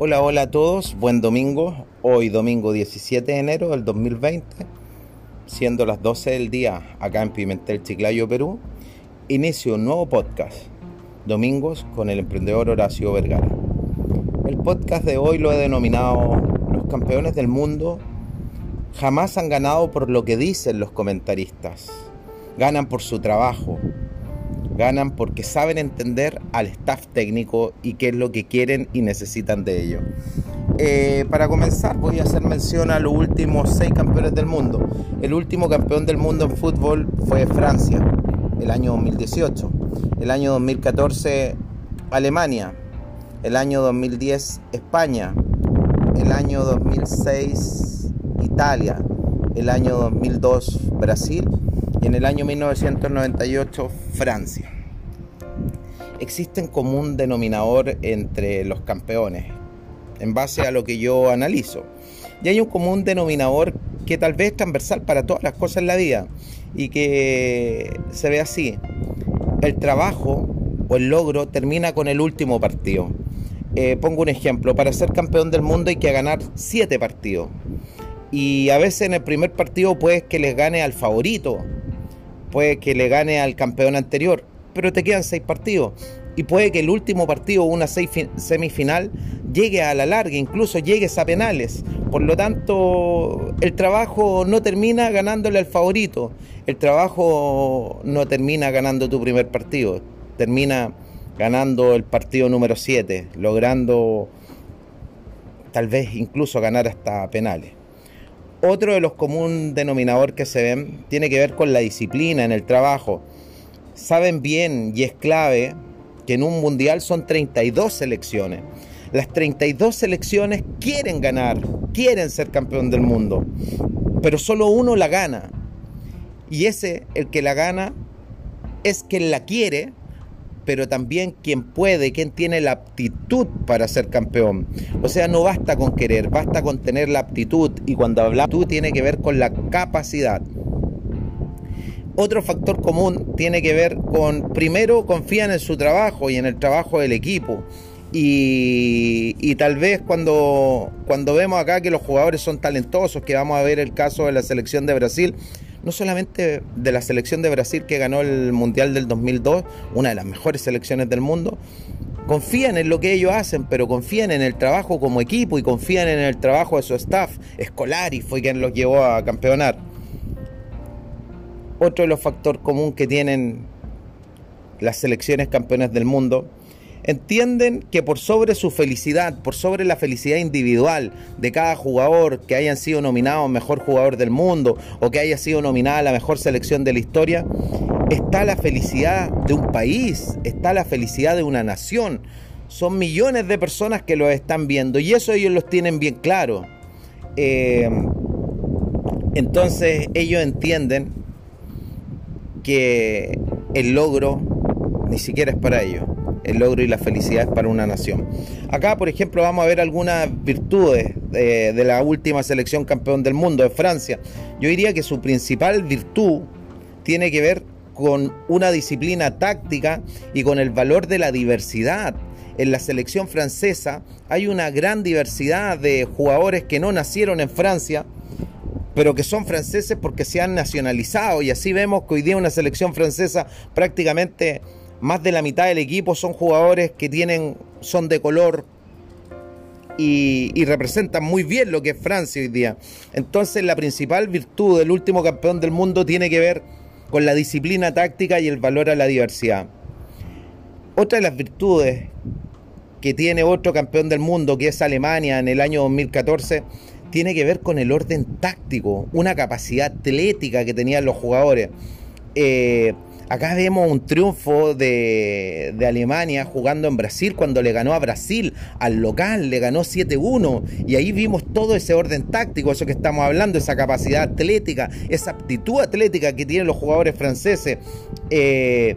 Hola, hola a todos, buen domingo. Hoy domingo 17 de enero del 2020, siendo las 12 del día acá en Pimentel, Chiclayo, Perú, inicio un nuevo podcast, Domingos con el emprendedor Horacio Vergara. El podcast de hoy lo he denominado Los campeones del mundo jamás han ganado por lo que dicen los comentaristas, ganan por su trabajo, Ganan porque saben entender al staff técnico y qué es lo que quieren y necesitan de ello. Eh, para comenzar voy a hacer mención a los últimos seis campeones del mundo. El último campeón del mundo en fútbol fue Francia, el año 2018. El año 2014 Alemania. El año 2010 España. El año 2006 Italia. El año 2002 Brasil y en el año 1998 Francia. Existe un común denominador entre los campeones, en base a lo que yo analizo. Y hay un común denominador que tal vez es transversal para todas las cosas en la vida y que se ve así. El trabajo o el logro termina con el último partido. Eh, pongo un ejemplo, para ser campeón del mundo hay que ganar siete partidos. Y a veces en el primer partido puedes que les gane al favorito, puede que le gane al campeón anterior, pero te quedan seis partidos. Y puede que el último partido, una semifinal, llegue a la larga, incluso llegues a penales. Por lo tanto, el trabajo no termina ganándole al favorito. El trabajo no termina ganando tu primer partido. Termina ganando el partido número 7, logrando tal vez incluso ganar hasta penales. Otro de los comunes denominadores que se ven tiene que ver con la disciplina en el trabajo. Saben bien y es clave que en un mundial son 32 selecciones. Las 32 selecciones quieren ganar, quieren ser campeón del mundo, pero solo uno la gana. Y ese, el que la gana, es quien la quiere pero también quien puede, quien tiene la aptitud para ser campeón. O sea, no basta con querer, basta con tener la aptitud y cuando hablamos tú tiene que ver con la capacidad. Otro factor común tiene que ver con, primero, confían en su trabajo y en el trabajo del equipo. Y, y, tal vez cuando, cuando vemos acá que los jugadores son talentosos, que vamos a ver el caso de la selección de Brasil, no solamente de la selección de Brasil que ganó el Mundial del 2002, una de las mejores selecciones del mundo, confían en lo que ellos hacen, pero confían en el trabajo como equipo y confían en el trabajo de su staff. Escolari fue quien los llevó a campeonar. Otro de los factores comunes que tienen las selecciones campeonas del mundo entienden que por sobre su felicidad, por sobre la felicidad individual de cada jugador que hayan sido nominados mejor jugador del mundo o que haya sido nominada la mejor selección de la historia, está la felicidad de un país, está la felicidad de una nación. Son millones de personas que lo están viendo y eso ellos los tienen bien claro. Eh, entonces ellos entienden que el logro ni siquiera es para ellos el logro y la felicidad es para una nación. Acá, por ejemplo, vamos a ver algunas virtudes de, de, la última selección campeón del mundo de Francia. Yo diría que su principal virtud tiene que ver con una disciplina táctica y con el valor de la diversidad. En la selección francesa hay una gran diversidad de jugadores que no nacieron en Francia, pero que son franceses porque se han nacionalizado y así vemos que hoy día una selección francesa prácticamente más de la mitad del equipo son jugadores que tienen, son de color y, representan muy bien lo que es Francia hoy día. Entonces la principal virtud del último campeón del mundo tiene que ver con la disciplina táctica y el valor a la diversidad. Otra de las virtudes que tiene otro campeón del mundo, que es Alemania en el año 2014, tiene que ver con el orden táctico, una capacidad atlética que tenían los jugadores. Eh, Acá vemos un triunfo de, Alemania jugando en Brasil cuando le ganó a Brasil al local, le ganó 7-1 y ahí vimos todo ese orden táctico, eso que estamos hablando, esa capacidad atlética, esa aptitud atlética que tienen los jugadores franceses. Eh,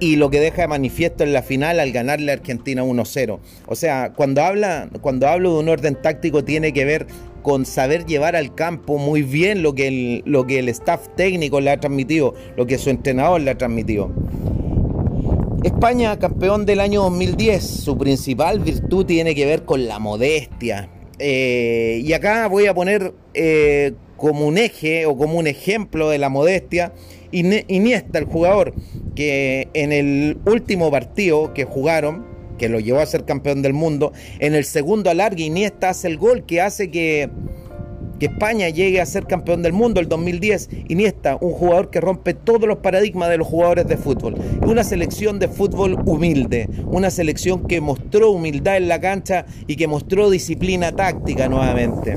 y lo que deja de manifiesto en la final al ganarle a Argentina 1-0. O sea, cuando, habla, cuando hablo de un orden táctico tiene que ver con saber llevar al campo muy bien lo que el, lo que el staff técnico le ha transmitido, lo que su entrenador le ha transmitido. España, campeón del año 2010, su principal virtud tiene que ver con la modestia. Eh, y acá voy a poner eh, como un eje o como un ejemplo de la modestia Iniesta, el jugador que en el último partido que jugaron, que lo llevó a ser campeón del mundo, en el segundo alargue Iniesta hace el gol que hace que que España llegue a ser campeón del mundo el 2010. Iniesta, un jugador que rompe todos los paradigmas de los jugadores de fútbol. Una selección de fútbol humilde, una selección que mostró humildad en la cancha y que mostró disciplina táctica nuevamente.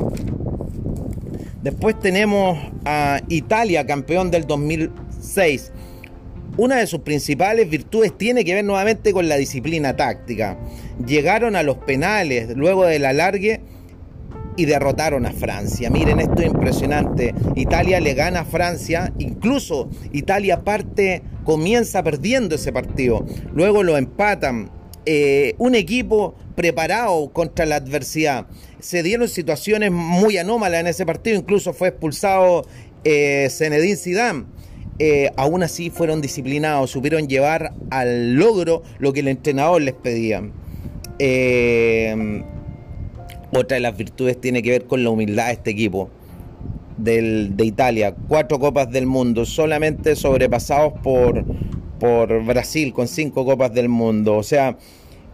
Después tenemos a Italia, campeón del 2006. Una de sus principales virtudes tiene que ver nuevamente con la disciplina táctica. Llegaron a los penales luego del alargue y derrotaron a Francia. Miren, esto es impresionante. Italia le gana a Francia, incluso Italia parte, comienza perdiendo ese partido. Luego lo empatan. Eh, un equipo preparado contra la adversidad. Se dieron situaciones muy anómalas en ese partido, incluso fue expulsado eh, Zinedine Zidane. Eh, aún así fueron disciplinados, supieron llevar al logro lo que el entrenador les pedía. Eh, otra de las virtudes tiene que ver con la humildad de este equipo de Italia. Cuatro copas del mundo, solamente sobrepasados por, por Brasil con cinco copas del mundo. O sea,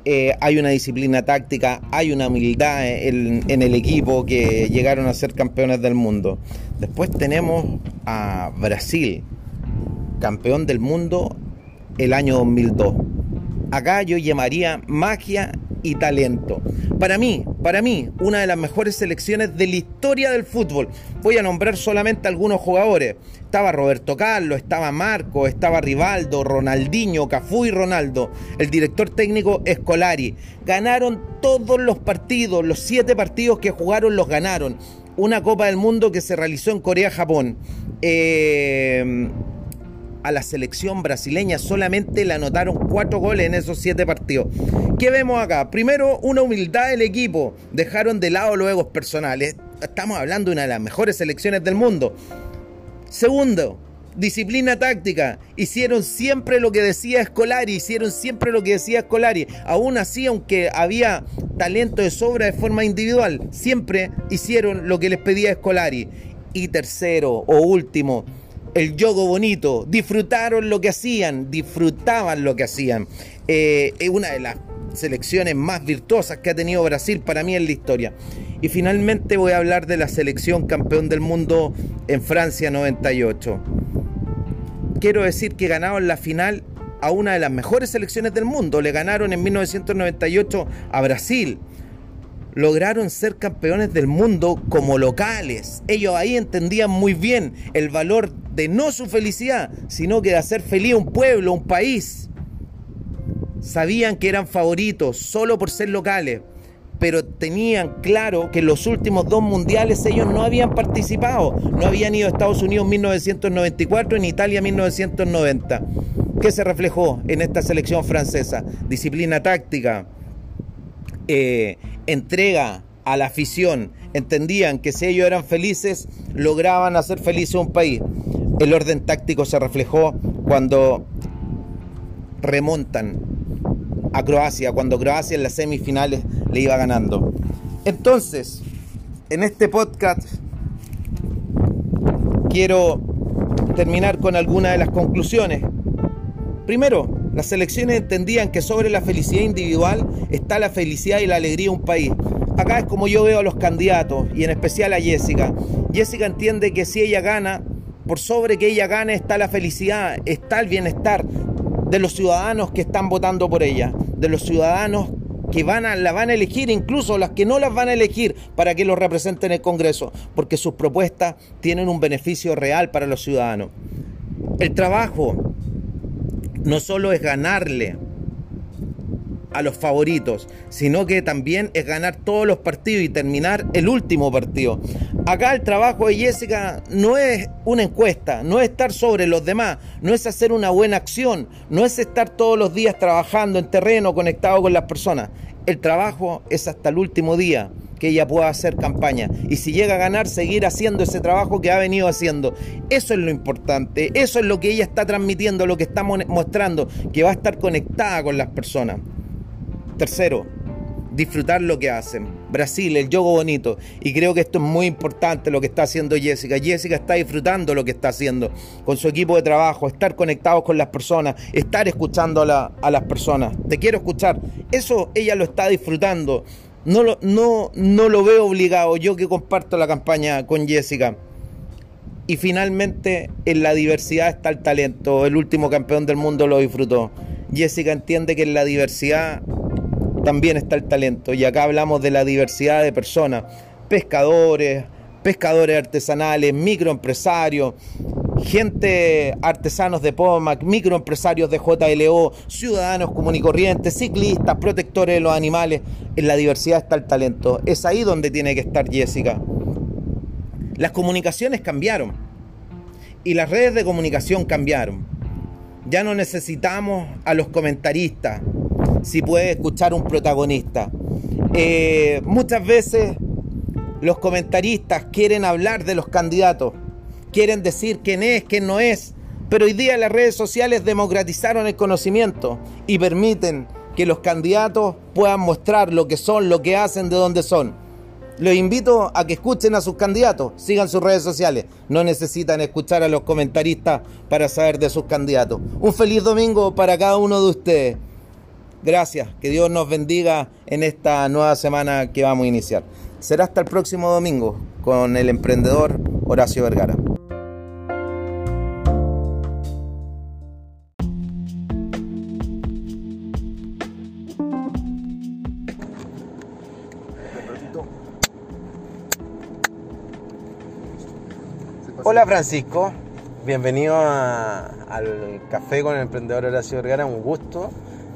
eh, hay una disciplina táctica, hay una humildad en, el equipo que llegaron a ser campeones del mundo. Después tenemos a Brasil, campeón del mundo el año 2002. Acá yo llamaría magia y talento. Para mí, para mí, una de las mejores selecciones de la historia del fútbol. Voy a nombrar solamente algunos jugadores. Estaba Roberto Carlos, estaba Marco, estaba Rivaldo, Ronaldinho, Cafú y Ronaldo. El director técnico Escolari. Ganaron todos los partidos, los siete partidos que jugaron los ganaron. Una Copa del Mundo que se realizó en Corea-Japón. Eh a la selección brasileña solamente le anotaron cuatro goles en esos siete partidos. ¿Qué vemos acá? Primero, una humildad del equipo. Dejaron de lado los egos personales. Estamos hablando de una de las mejores selecciones del mundo. Segundo, disciplina táctica. Hicieron siempre lo que decía Escolari, hicieron siempre lo que decía Escolari. Aún así, aunque había talento de sobra de forma individual, siempre hicieron lo que les pedía Escolari. Y tercero o último, el yogo bonito, disfrutaron lo que hacían, disfrutaban lo que hacían. Eh, es una de las selecciones más virtuosas que ha tenido Brasil para mí en la historia. Y finalmente voy a hablar de la selección campeón del mundo en Francia 98. Quiero decir que ganaron la final a una de las mejores selecciones del mundo. Le ganaron en 1998 a Brasil lograron ser campeones del mundo como locales. Ellos ahí entendían muy bien el valor de no su felicidad, sino que de hacer feliz a un pueblo, un país. Sabían que eran favoritos solo por ser locales, pero tenían claro que en los últimos dos mundiales ellos no habían participado. No habían ido a Estados Unidos en 1994, en Italia en 1990. ¿Qué se reflejó en esta selección francesa? Disciplina táctica, eh, entrega a la afición, entendían que si ellos eran felices, lograban hacer feliz a un país. El orden táctico se reflejó cuando remontan a Croacia, cuando Croacia en las semifinales le iba ganando. Entonces, en este podcast quiero terminar con algunas de las conclusiones. Primero, las selecciones entendían que sobre la felicidad individual está la felicidad y la alegría de un país. Acá es como yo veo a los candidatos y en especial a Jessica. Jessica entiende que si ella gana, por sobre que ella gane está la felicidad, está el bienestar de los ciudadanos que están votando por ella, de los ciudadanos que van a, la van a elegir, incluso las que no las van a elegir para que los representen en el Congreso, porque sus propuestas tienen un beneficio real para los ciudadanos. El trabajo no solo es ganarle a los favoritos, sino que también es ganar todos los partidos y terminar el último partido. Acá el trabajo de Jessica no es una encuesta, no es estar sobre los demás, no es hacer una buena acción, no es estar todos los días trabajando en terreno, conectado con las personas. El trabajo es hasta el último día, que ella pueda hacer campaña. Y si llega a ganar, seguir haciendo ese trabajo que ha venido haciendo. Eso es lo importante, eso es lo que ella está transmitiendo, lo que está mostrando, que va a estar conectada con las personas. Tercero, disfrutar lo que hacen. Brasil, el yogo bonito. Y creo que esto es muy importante lo que está haciendo Jessica. Jessica está disfrutando lo que está haciendo con su equipo de trabajo, estar conectados con las personas, estar escuchando a, a las personas. Te quiero escuchar. Eso ella lo está disfrutando. No lo, no, no lo veo obligado, yo que comparto la campaña con Jessica. Y finalmente, en la diversidad está el talento. El último campeón del mundo lo disfrutó. Jessica entiende que en la diversidad también está el talento. Y acá hablamos de la diversidad de personas, pescadores, pescadores artesanales, microempresarios, gente artesanos de POMAC, microempresarios de JLO, ciudadanos común ciclistas, protectores de los animales. En la diversidad está el talento. Es ahí donde tiene que estar Jessica. Las comunicaciones cambiaron y las redes de comunicación cambiaron. Ya no necesitamos a los comentaristas, si puede escuchar un protagonista. Eh, muchas veces los comentaristas quieren hablar de los candidatos, quieren decir quién es, quién no es, pero hoy día las redes sociales democratizaron el conocimiento y permiten que los candidatos puedan mostrar lo que son, lo que hacen, de dónde son. Los invito a que escuchen a sus candidatos, sigan sus redes sociales. No necesitan escuchar a los comentaristas para saber de sus candidatos. Un feliz domingo para cada uno de ustedes. Gracias, que Dios nos bendiga en esta nueva semana que vamos a iniciar. Será hasta el próximo domingo con el emprendedor Horacio Vergara. Hola Francisco, bienvenido al café con el emprendedor Horacio Vergara, un gusto.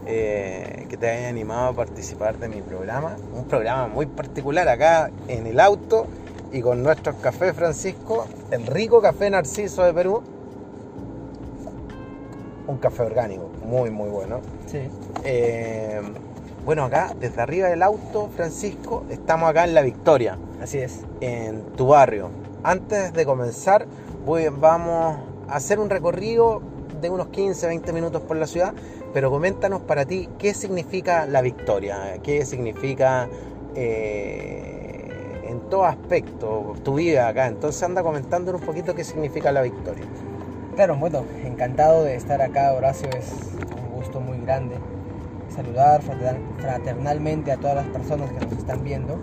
Eh, que te haya animado a participar de mi programa. Un programa muy particular acá en el auto y con nuestros cafés, Francisco. El rico café Narciso de Perú. Un café orgánico, muy, muy bueno. Sí. Eh, bueno, acá, desde arriba del auto, Francisco, estamos acá en La Victoria. Así es. En tu barrio. Antes de comenzar, vamos a hacer un recorrido de unos 15, 20 minutos por la ciudad pero coméntanos para ti qué significa la victoria, qué significa eh, en todo aspecto tu vida acá. Entonces anda comentándonos un poquito qué significa la victoria. Claro, bueno, encantado de estar acá, Horacio, es un gusto muy grande saludar fraternalmente a todas las personas que nos están viendo.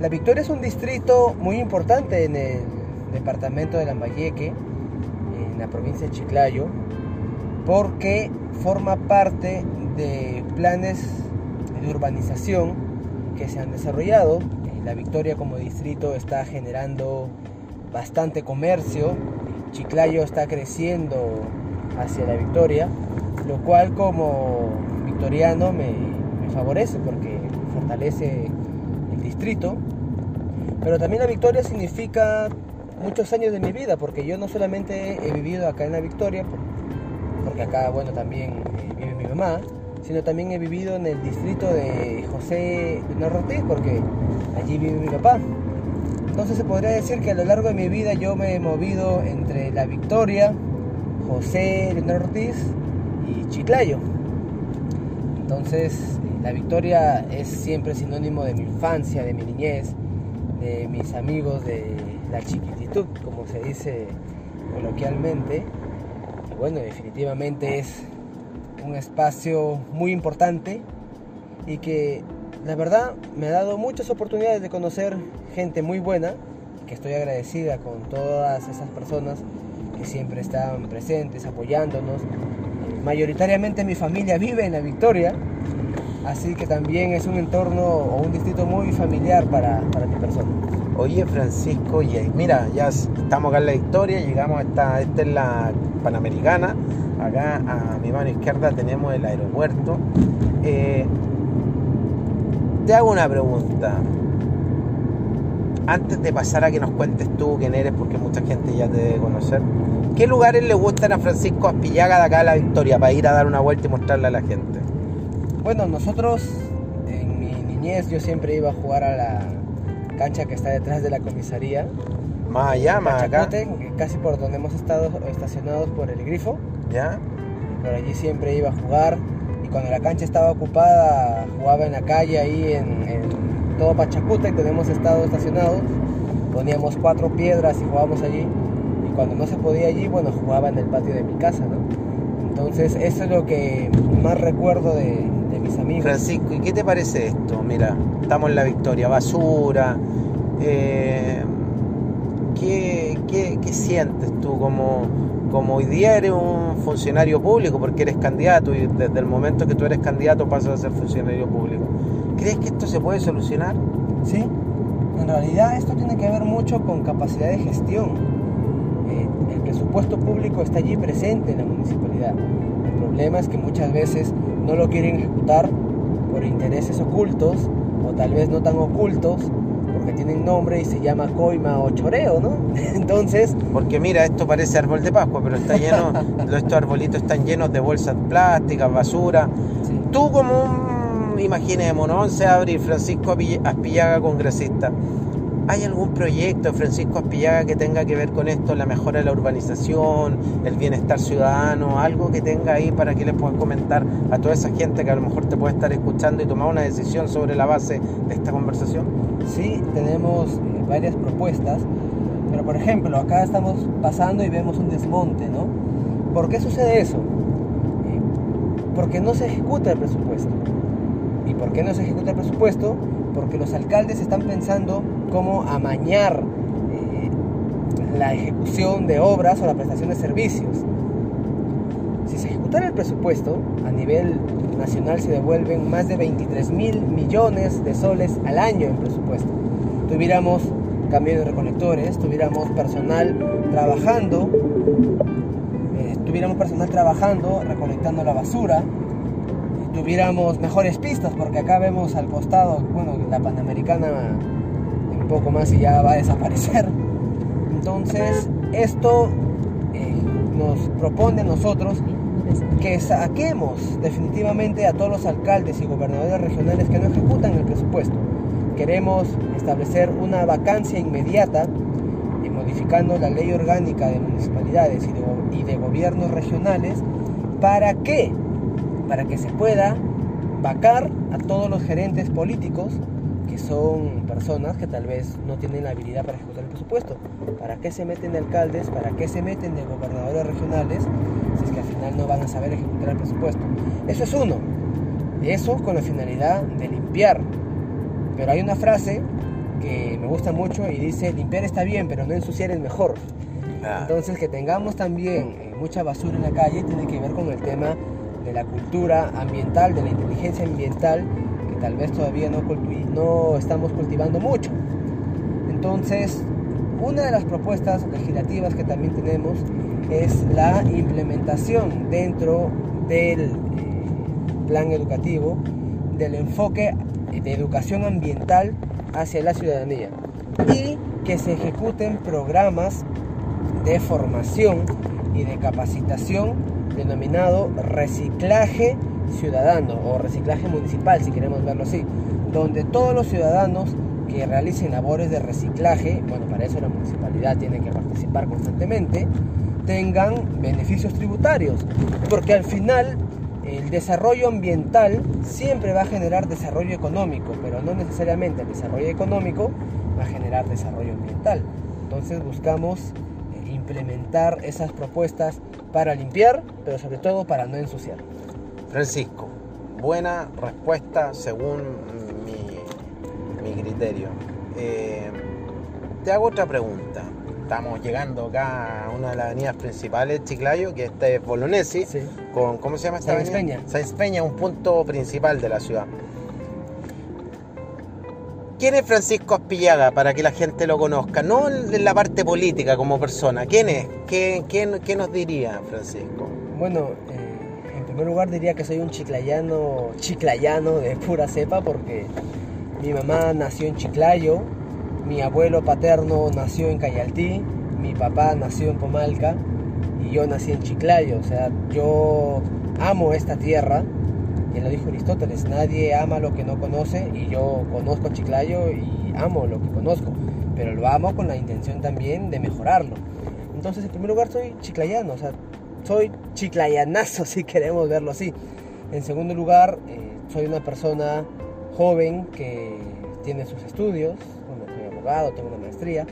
La Victoria es un distrito muy importante en el departamento de Lambayeque, en la provincia de Chiclayo, porque forma parte de planes de urbanización que se han desarrollado. La Victoria como distrito está generando bastante comercio, Chiclayo está creciendo hacia la Victoria, lo cual como victoriano me, me favorece porque fortalece Pero también la Victoria significa muchos años de mi vida, porque yo no solamente he vivido acá en la Victoria, porque acá, bueno, también eh, vive mi mamá, sino también he vivido en el distrito de José Ortiz, porque allí vive mi papá. Entonces se podría decir que a lo largo de mi vida yo me he movido entre La Victoria, José Leonardo Ortiz y Chiclayo. Entonces La Victoria es siempre sinónimo de mi infancia, de mi niñez, de mis amigos, de la chiquititud, como se dice coloquialmente bueno, definitivamente es un espacio muy importante y que la verdad me ha dado muchas oportunidades de conocer gente muy buena, que estoy agradecida con todas esas personas que siempre están presentes, apoyándonos. Mayoritariamente mi familia vive en la Victoria, así que también es un entorno o un distrito muy familiar para, para mi persona. Oye Francisco, y mira, ya estamos acá en la Victoria, llegamos a esta, esta es la Panamericana, acá a mi mano izquierda tenemos el aeropuerto. Eh, te hago una pregunta. Antes de pasar a que nos cuentes tú quién eres, porque mucha gente ya te debe conocer, ¿qué lugares le gustan a Francisco Aspillaga de acá a la Victoria para ir a dar una vuelta y mostrarle a la gente? Bueno, nosotros en mi niñez yo siempre iba a jugar a la cancha que está detrás de la comisaría. Más acá. Casi por donde hemos estado estacionados por el grifo. ¿Ya? Por allí siempre iba a jugar y cuando la cancha estaba ocupada jugaba en la calle ahí en, en todo Pachacute donde hemos estado estacionados. Poníamos cuatro piedras y jugábamos allí y cuando no se podía allí, bueno, jugaba en el patio de mi casa, ¿no? Entonces eso es lo que más recuerdo de, Francisco, ¿y qué te parece esto? Mira, estamos en la victoria, basura. eh, ¿qué, qué, qué sientes tú como, como hoy día eres un funcionario público porque eres candidato y desde el momento que tú eres candidato pasas a ser funcionario público? ¿Crees que esto se puede solucionar? Sí, en realidad esto tiene que ver mucho con capacidad de gestión. Eh, el presupuesto público está allí presente en la municipalidad. El problema es que muchas veces no lo quieren ejecutar por intereses ocultos o tal vez no tan ocultos porque tienen nombre y se llama coima o choreo, ¿no? Entonces, Porque mira, esto parece árbol de Pascua, pero está lleno, estos arbolitos están llenos de bolsas plásticas, basura. sí, Tú como un, imaginémonos, 11 de abril, Francisco Aspillaga, congresista. ¿Hay algún proyecto Francisco Aspillaga que tenga que ver con esto, la mejora de la urbanización, el bienestar ciudadano, algo que tenga ahí para que le puedas comentar a toda esa gente que a lo mejor te puede estar escuchando y tomar una decisión sobre la base de esta conversación? sí, tenemos eh, varias propuestas, pero por ejemplo, acá estamos pasando y vemos un desmonte, ¿no? ¿Por qué sucede eso? Porque no se ejecuta el presupuesto. ¿Y por qué no se ejecuta el presupuesto? Porque los alcaldes están pensando cómo amañar eh, la ejecución de obras o la prestación de servicios. Si se ejecutara el presupuesto, a nivel nacional se devuelven más de 23 mil millones de soles al año en presupuesto. Tuviéramos cambio de recolectores, tuviéramos personal trabajando, eh, tuviéramos personal trabajando, recolectando la basura, tuviéramos mejores pistas, porque acá vemos al costado, bueno, la Panamericana poco más y ya va a desaparecer. Entonces, esto eh, nos propone nosotros que saquemos definitivamente a todos los alcaldes y gobernadores regionales que no ejecutan el presupuesto. Queremos establecer una vacancia inmediata y modificando la ley orgánica de municipalidades y de, go- y de gobiernos regionales. ¿Para qué? Para que se pueda vacar a todos los gerentes políticos que son personas que tal vez no tienen la habilidad para ejecutar el presupuesto. ¿Para qué se meten de alcaldes? ¿Para qué se meten de gobernadores regionales si es que al final no van a saber ejecutar el presupuesto? Eso es uno. Eso con la finalidad de limpiar. Pero hay una frase que me gusta mucho y dice, limpiar está bien, pero no ensuciar es mejor. Entonces que tengamos también eh, mucha basura en la calle tiene que ver con el tema de la cultura ambiental, de la inteligencia ambiental, que tal vez todavía no, culti- no estamos cultivando mucho. Entonces, una de las propuestas legislativas que también tenemos es la implementación dentro del eh, plan educativo del enfoque de educación ambiental hacia la ciudadanía y que se ejecuten programas de formación y de capacitación denominado reciclaje ciudadano o reciclaje municipal si queremos verlo así, donde todos los ciudadanos que realicen labores de reciclaje, bueno, para eso la municipalidad tiene que participar constantemente, tengan beneficios tributarios, porque al final el desarrollo ambiental siempre va a generar desarrollo económico, pero no necesariamente el desarrollo económico va a generar desarrollo ambiental. Entonces buscamos eh, implementar esas propuestas para limpiar, pero sobre todo para no ensuciar. Francisco, buena respuesta según mi, mi criterio. Eh, te hago otra pregunta. Estamos llegando acá a una de las avenidas principales de Chiclayo, que esta es Bolognesi, Sí. con, ¿cómo se llama esta Sáenz avenida? Peña. Sáenz Peña, un punto principal de la ciudad. ¿Quién es Francisco Aspillaga para que la gente lo conozca? No en la parte política como persona. ¿Quién es? ¿Qué, qué- qué nos diría Francisco? Bueno, en primer lugar diría que soy un chiclayano, chiclayano de pura cepa porque mi mamá nació en Chiclayo, mi abuelo paterno nació en Cayaltí, mi papá nació en Pomalca y yo nací en Chiclayo. O sea, yo amo esta tierra Ya lo dijo Aristóteles, nadie ama lo que no conoce y yo conozco Chiclayo y amo lo que conozco, pero lo amo con la intención también de mejorarlo. Entonces, en primer lugar, soy chiclayano, soy chiclayanazo si queremos verlo así. En segundo lugar, eh, soy una persona joven que tiene sus estudios, bueno, soy abogado, tengo una maestría,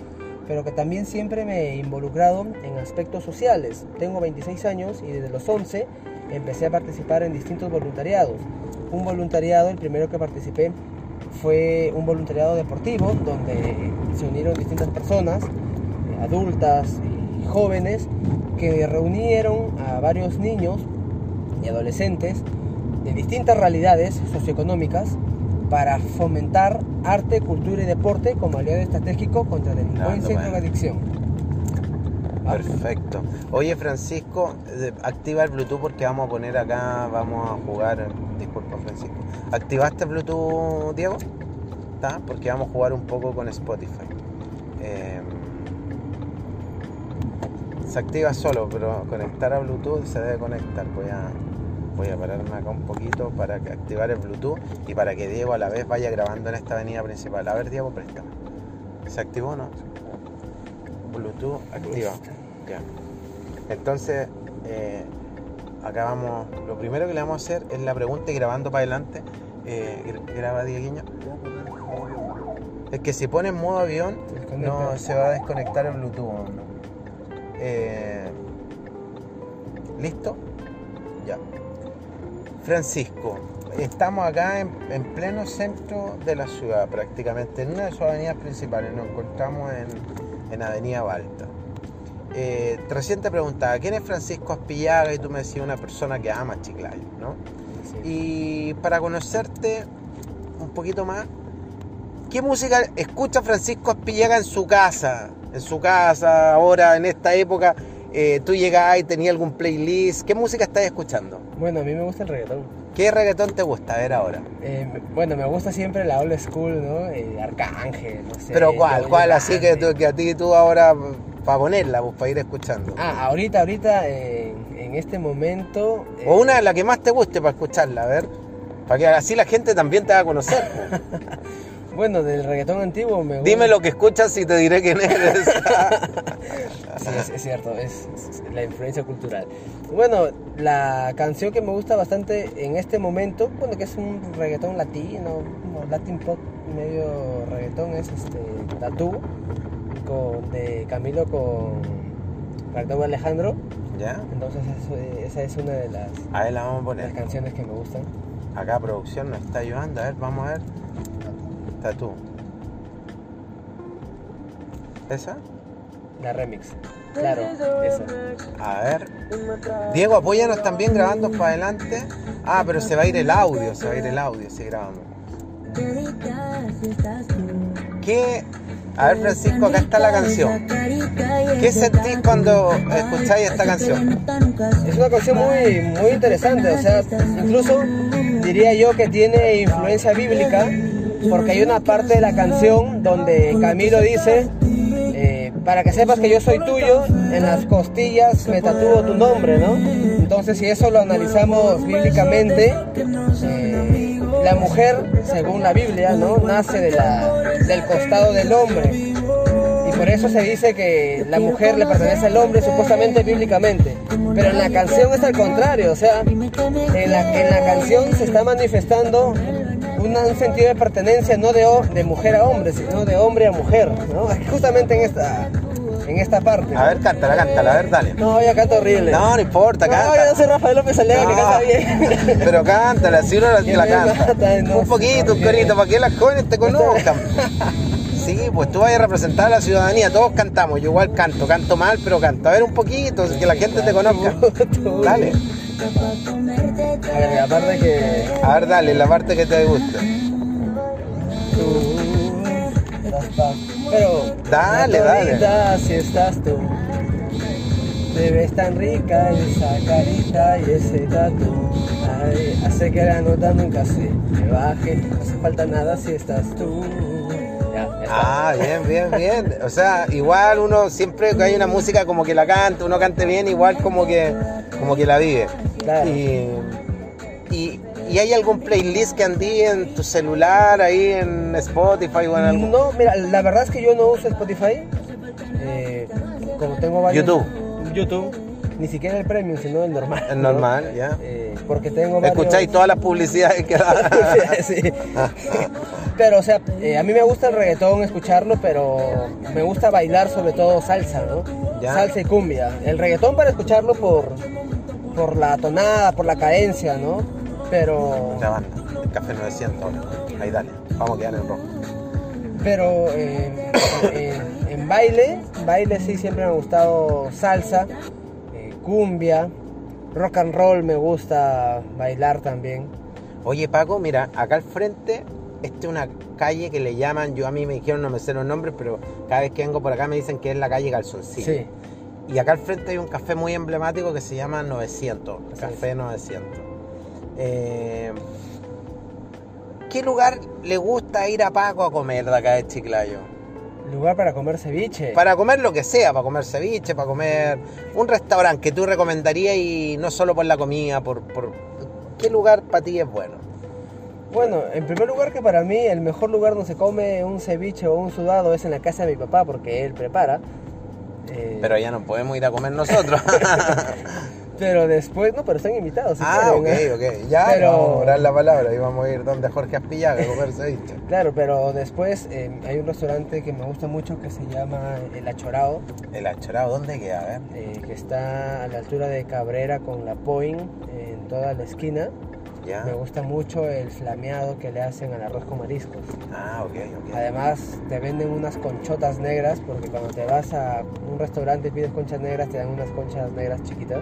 pero que también siempre me he involucrado en aspectos sociales. Tengo 26 años y desde los 11 empecé a participar en distintos voluntariados. Un voluntariado, el primero que participé, fue un voluntariado deportivo donde se unieron distintas personas, eh, adultas y jóvenes, que reunieron a varios niños y adolescentes de distintas realidades socioeconómicas para fomentar arte, cultura y deporte como aliado estratégico contra la delincuencia y drogadicción. Perfecto. Oye Francisco, activa el Bluetooth porque vamos a poner acá, vamos a jugar, disculpa Francisco. ¿Activaste Bluetooth, Diego? ¿Está? Porque vamos a jugar un poco con Spotify. Eh, se activa solo, pero conectar a Bluetooth se debe conectar. Voy a, voy a pararme acá un poquito para activar el Bluetooth y para que Diego a la vez vaya grabando en esta avenida principal. A ver, Diego, préstame. ¿Se activó o no? Bluetooth activa. Ya. Entonces, eh, acá vamos. Lo primero que le vamos a hacer es la pregunta y grabando para adelante. Eh, graba Dieguiño. Es que si pone en modo avión, no se va a desconectar el Bluetooth. Eh, ¿Listo? Ya. Francisco, estamos acá en, pleno centro de la ciudad, prácticamente en una de sus avenidas principales. Nos encontramos en, Avenida Balta. Eh, recién te preguntaba, ¿quién es Francisco Aspillaga? Y tú me decías una persona que ama Chiclayo, ¿no? Y para conocerte un poquito más, ¿qué música escucha Francisco Aspillaga en su casa? En su casa, ahora, en esta época, eh, tú llegás y tenías algún playlist. ¿Qué música estás escuchando? Bueno, a mí me gusta el reggaetón. ¿Qué reggaetón te gusta? A ver ahora. Eh, bueno, me gusta siempre la old school, ¿no? Eh, Arcángel, no sé. ¿Pero cuál? ¿Cuál? Así que, tú, que a ti tú ahora, para ponerla, pues, para ir escuchando. Ah, ahorita, ahorita, en este momento... o una, la que más te guste para escucharla, a ver. Para que así la gente también te va a conocer. bueno, del reggaetón antiguo me gusta... Dime lo que escuchas y te diré quién eres. sí, es, cierto, es, la influencia cultural. Bueno, la canción que me gusta bastante en este momento, bueno, que es un reggaetón latino, latin pop medio reggaetón, es este Tatú, con, de Camilo con Ricardo Alejandro. ¿Ya? Entonces esa es una de las, a la vamos a poner. las canciones que me gustan. Acá producción nos está ayudando, a ver, vamos a ver. Tatú. ¿Esa? La remix. Claro, eso. A ver. Diego, apóyanos también grabando para adelante. Ah, pero se va a ir el audio, se va a ir el audio si grabamos. ¿Qué? A ver, Francisco, acá está la canción. ¿Qué sentís cuando escucháis esta canción? Es una canción muy, muy interesante, o sea, incluso diría yo que tiene influencia bíblica, porque hay una parte de la canción donde Camilo dice, para que sepas que yo soy tuyo, en las costillas me tatúo tu nombre, ¿no? Entonces, si eso lo analizamos bíblicamente, eh, la mujer, según la Biblia, ¿no? Nace de del costado del hombre. Y por eso se dice que la mujer le pertenece al hombre, supuestamente bíblicamente. Pero en la canción es al contrario, o sea, en la, en la canción se está manifestando un sentido de pertenencia no de, de mujer a hombre, sino de hombre a mujer, ¿no? Justamente en esta, en esta parte. A ver, cántala, cántala, a ver, dale. No, ya canta horrible. No, no importa, canta. No, yo no soy Rafael López Alega que canta bien. Pero cántala, si uno la, la canta. un poquito, un corito, para que las jóvenes te conozcan. Sí, pues tú vas a representar a la ciudadanía, todos cantamos, yo igual canto, canto mal, pero canto. A ver un poquito, que la gente te conozca. Dale. A ver, que. A ver, dale, la parte que te gusta. Pero. Dale, dale. Si estás tú. Te ves tan rica esa carita y ese tatu. hace que la nota nunca se me baje. No hace falta nada si estás tú. ah, bien, bien, bien. O sea, igual uno siempre que hay una música como que la canta, uno cante bien, igual como que, como que la vive. Y, ¿Y hay algún playlist que andí en tu celular, ahí en Spotify o en algún... No, mira, la verdad es que yo no uso Spotify. Eh, como tengo varios... YouTube. YouTube. Ni siquiera el premium, sino el normal. El ¿no? normal, ya. Eh, porque tengo varios... Escucháis todas las publicidades que da. sí. Pero, o sea, eh, a mí me gusta el reggaetón escucharlo, pero me gusta bailar sobre todo salsa, ¿no? Salsa y cumbia. El reggaetón para escucharlo por, por la tonada, por la cadencia, ¿no? Pero, La banda, Café 900. Ahí dale, vamos a quedar en rojo. pero eh, en, en baile, baile sí siempre me ha gustado salsa, eh, cumbia, rock and roll me gusta bailar también. Oye Paco, mira, acá al frente, esta es una calle que le llaman, yo a mí me dijeron, no me sé los nombres, pero cada vez que vengo por acá me dicen que es la calle Calzoncillo. Sí. Y acá al frente hay un café muy emblemático que se llama 900, Así Café 900. Eh, ¿Qué lugar le gusta ir a Paco a comer de acá de Chiclayo? Lugar para comer ceviche. Para comer lo que sea, para comer ceviche, para comer un restaurante que tú recomendarías y no solo por la comida, por, por qué lugar para ti es bueno. Bueno, en primer lugar que para mí el mejor lugar donde se come un ceviche o un sudado es en la casa de mi papá porque él prepara. Eh, Pero ya no podemos ir a comer nosotros. pero después, no, pero están invitados. si ah, ok, quieren, ¿eh? ok. Ya Pero- vamos a dar la palabra y vamos a ir donde Jorge Aspillaga a comer ceviche. Claro, pero después eh, hay un restaurante que me gusta mucho que se llama El Achorao, El achorado, ¿dónde queda? A ver. eh, que está a la altura de Cabrera con la Point en toda la esquina. Ya. Me gusta mucho el flameado que le hacen al arroz con mariscos. Ah, ok, ok. Además, te venden unas conchotas negras, porque cuando te vas a un restaurante y pides conchas negras, te dan unas conchas negras chiquitas,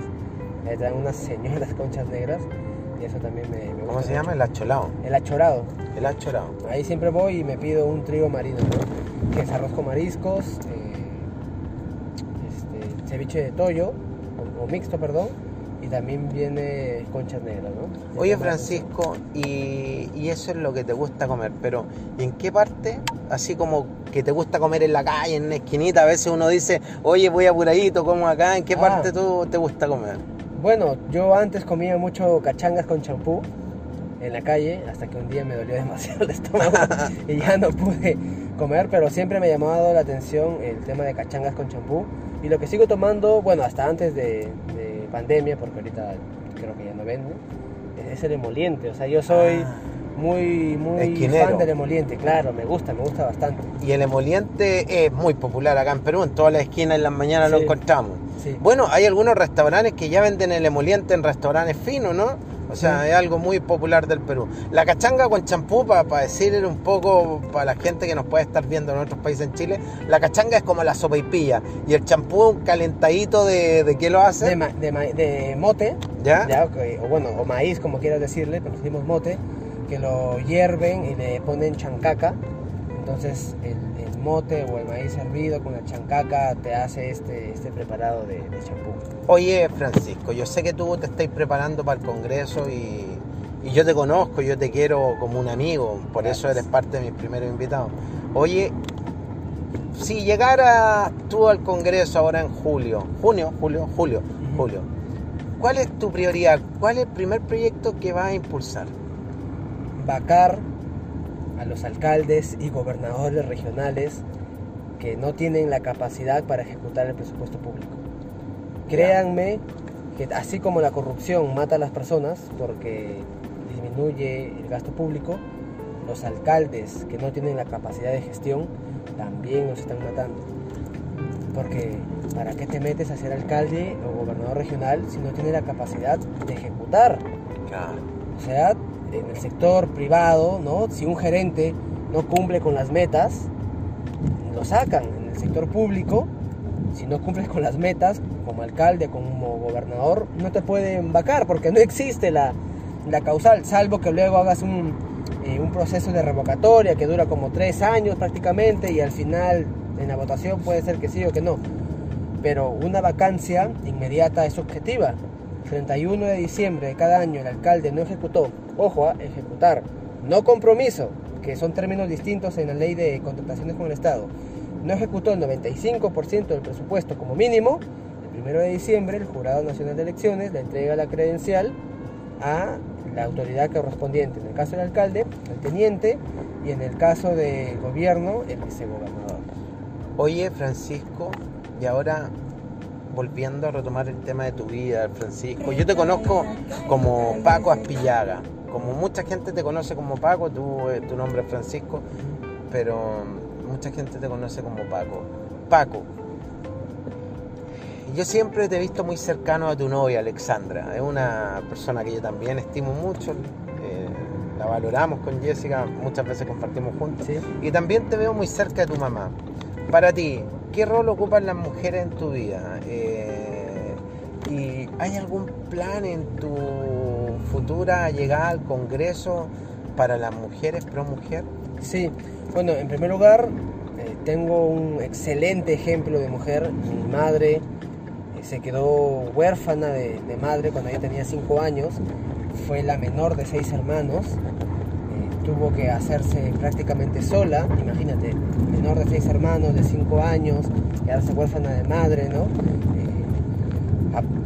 dan unas señoras conchas negras, y eso también me, me gusta. ¿Cómo se mucho. llama? El acholado. El achorado. El achorado. Ahí siempre voy y me pido un trigo marino, ¿no? que es arroz con mariscos, eh, este, ceviche de toyo, o, o mixto, perdón, y también viene conchas negras, ¿no? Oye, la Francisco, y, y eso es lo que te gusta comer, pero ¿en qué parte? Así como que te gusta comer en la calle, en una esquinita, a veces uno dice, oye, voy apuradito, como acá, ¿en qué Ah. parte tú te gusta comer? Bueno, yo antes comía mucho cachangas con champú en la calle, hasta que un día me dolió demasiado el estómago y ya no pude comer, pero siempre me ha llamado la atención el tema de cachangas con champú. Y lo que sigo tomando, bueno, hasta antes de, de pandemia, porque ahorita creo que ya no venden, es el emoliente. O sea, yo soy Ah. muy, muy Esquinero. fan del emoliente, claro, me gusta, me gusta bastante. Y el emoliente es muy popular acá en Perú, en todas las esquinas en las mañanas lo encontramos. Sí. Bueno, hay algunos restaurantes que ya venden el emoliente en restaurantes finos, ¿no? O sea, Sí. es algo muy popular del Perú. La cachanga con champú, para decir un poco para la gente que nos puede estar viendo en otros países en Chile, la cachanga es como la sopa y pilla. Y el champú un calentadito de, ¿de qué lo hace? De, ma- de ma- de mote, ¿Ya? o bueno, o maíz como quieras decirle, pero decimos mote, que lo hierven y le ponen chancaca. Entonces el mote o el maíz hervido con la chancaca te hace este, este preparado de de champú. Oye, Francisco, yo sé que tú te estás preparando para el Congreso y, y yo te conozco, yo te quiero como un amigo, por eso Gracias. eres parte de mis primeros invitados. Oye, si llegara tú al Congreso ahora en julio, junio, julio, julio, Ujú. julio, ¿cuál es tu prioridad? ¿Cuál es el primer proyecto que vas a impulsar? Vacar a los alcaldes y gobernadores regionales que no tienen la capacidad para ejecutar el presupuesto público. Créanme que así como la corrupción mata a las personas porque disminuye el gasto público, los alcaldes que no tienen la capacidad de gestión también nos están matando. Porque ¿para qué te metes a ser alcalde o gobernador regional si no tienes la capacidad de ejecutar? O sea, en el sector privado. Si un gerente no cumple con las metas, lo sacan. En el sector público, si no cumples con las metas, como alcalde, como gobernador, no te pueden vacar porque no existe la, la causal, salvo que luego hagas un, eh, un proceso de revocatoria que dura como tres años prácticamente y al final en la votación puede ser que sí o que no. Pero una vacancia inmediata es objetiva. 31 de diciembre de cada año el alcalde no ejecutó, ojo, a ejecutar, no compromiso, que son términos distintos en la ley de contrataciones con el Estado, no ejecutó el 95% del presupuesto como mínimo, el 1 de diciembre el Jurado Nacional de Elecciones le entrega la credencial a la autoridad correspondiente. En el caso del alcalde, el teniente, y en el caso del gobierno, el vicegobernador. Oye, Francisco, y ahora volviendo a retomar el tema de tu vida, Francisco, yo te conozco como Paco Aspillaga. Como mucha gente te conoce como Paco, tú, eh, tu nombre es Francisco, pero mucha gente te conoce como Paco. Paco, yo siempre te he visto muy cercano a tu novia, Alexandra. Es una persona que yo también estimo mucho. eh, la valoramos con Jessica, muchas veces compartimos juntos. Sí. Y también te veo muy cerca de tu mamá. Para ti, ¿qué rol ocupan las mujeres en tu vida? Eh, ¿Y hay algún plan en tu futura llegada al Congreso para las mujeres pro mujer? Sí, bueno, en primer lugar, eh, tengo un excelente ejemplo de mujer. Mi madre eh, se quedó huérfana de, madre cuando ella tenía 5 años. Fue la menor de seis hermanos. Eh, tuvo que hacerse prácticamente sola. Imagínate, menor de seis hermanos de 5 años, quedarse huérfana de madre, ¿no?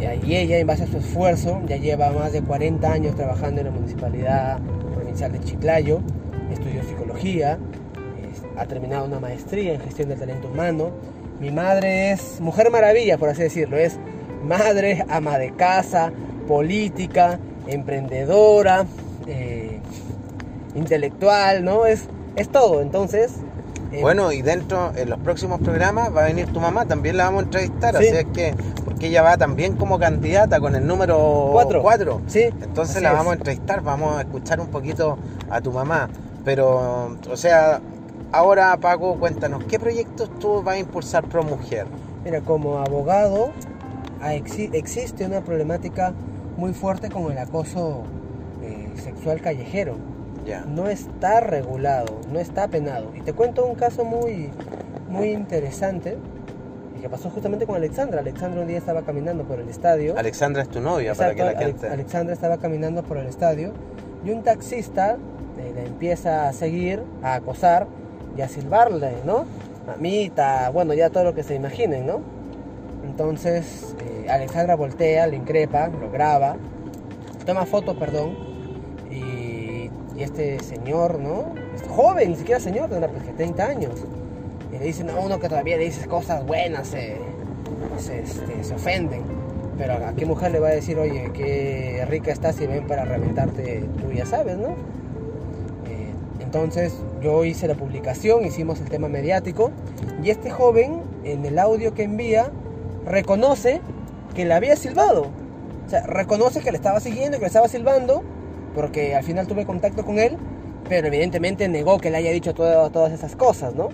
Eh, y ella, en base a su esfuerzo, ya lleva más de 40 años trabajando en la municipalidad provincial de Chiclayo. Estudió psicología, es- ha terminado una maestría en gestión del talento humano. Mi madre es mujer maravilla, por así decirlo. Es madre, ama de casa, política, emprendedora, eh, intelectual, ¿no? Es, es todo. Entonces, eh, Bueno, y dentro, en los próximos programas va a venir tu mamá, también la vamos a entrevistar, Sí. así es que, porque ella va también como candidata con el número Cuatro. 4. sí, Entonces así la es. vamos a entrevistar, vamos a escuchar un poquito a tu mamá. Pero, o sea, ahora Paco, cuéntanos, ¿qué proyectos tú vas a impulsar pro mujer? Mira, como abogado exi- existe una problemática muy fuerte con el acoso eh, sexual callejero. No está regulado, no está penado. Y te cuento un caso muy, muy interesante y que pasó justamente con Alexandra. Alexandra un día estaba caminando por el estadio. Alexandra es tu novia, Exacto, para que la gente... Alexandra estaba caminando por el estadio y un taxista eh, la empieza a seguir, a acosar y a silbarle, ¿no? Mamita, bueno, ya todo lo que se imaginen, ¿no? Entonces eh, Alexandra voltea, lo increpa, lo graba, toma fotos, perdón, y, este señor, ¿no? Es joven, ni siquiera señor, tendrá pues que 30 años. Y le dicen a uno que todavía le dices cosas buenas, se, se, este, se ofenden. Pero a qué mujer le va a decir, oye, qué rica estás y ven para reventarte, tú ya sabes, ¿no? Eh, entonces yo hice la publicación, hicimos el tema mediático y este joven en el audio que envía reconoce que le había silbado. O sea, reconoce que le estaba siguiendo, que le estaba silbando, porque al final tuve contacto con él, pero evidentemente negó que le haya dicho todas esas cosas, ¿no?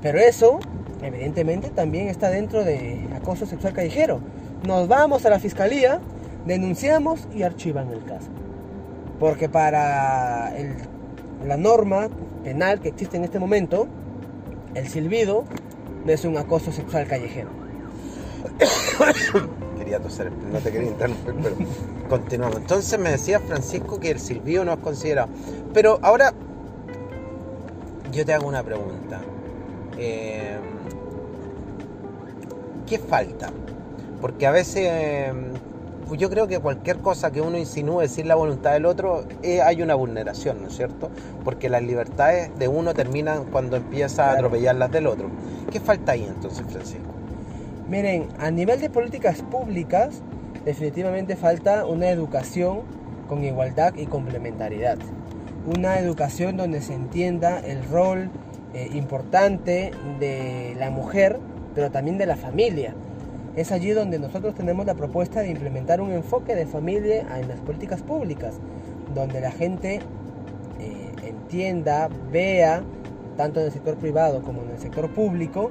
Pero eso, evidentemente, también está dentro de acoso sexual callejero. Nos vamos a la fiscalía, denunciamos y archivan el caso. Porque para la norma penal que existe en este momento, el silbido no es un acoso sexual callejero. Quería toser, no te quería interrumpir, pero continuamos. Entonces me decía Francisco que el silbido no es considerado. Pero ahora yo te hago una pregunta. Eh, ¿Qué falta? Porque a veces eh, yo creo que cualquier cosa que uno insinúe sin la voluntad del otro, eh, hay una vulneración, ¿no es cierto? Porque las libertades de uno terminan cuando empieza a atropellar las del otro. ¿Qué falta ahí entonces, Francisco? Miren, a nivel de políticas públicas, definitivamente falta una educación con igualdad y complementariedad. Una educación donde se entienda el rol eh, importante de la mujer, pero también de la familia. Es allí donde nosotros tenemos la propuesta de implementar un enfoque de familia en las políticas públicas, donde la gente eh, entienda, vea, tanto en el sector privado como en el sector público,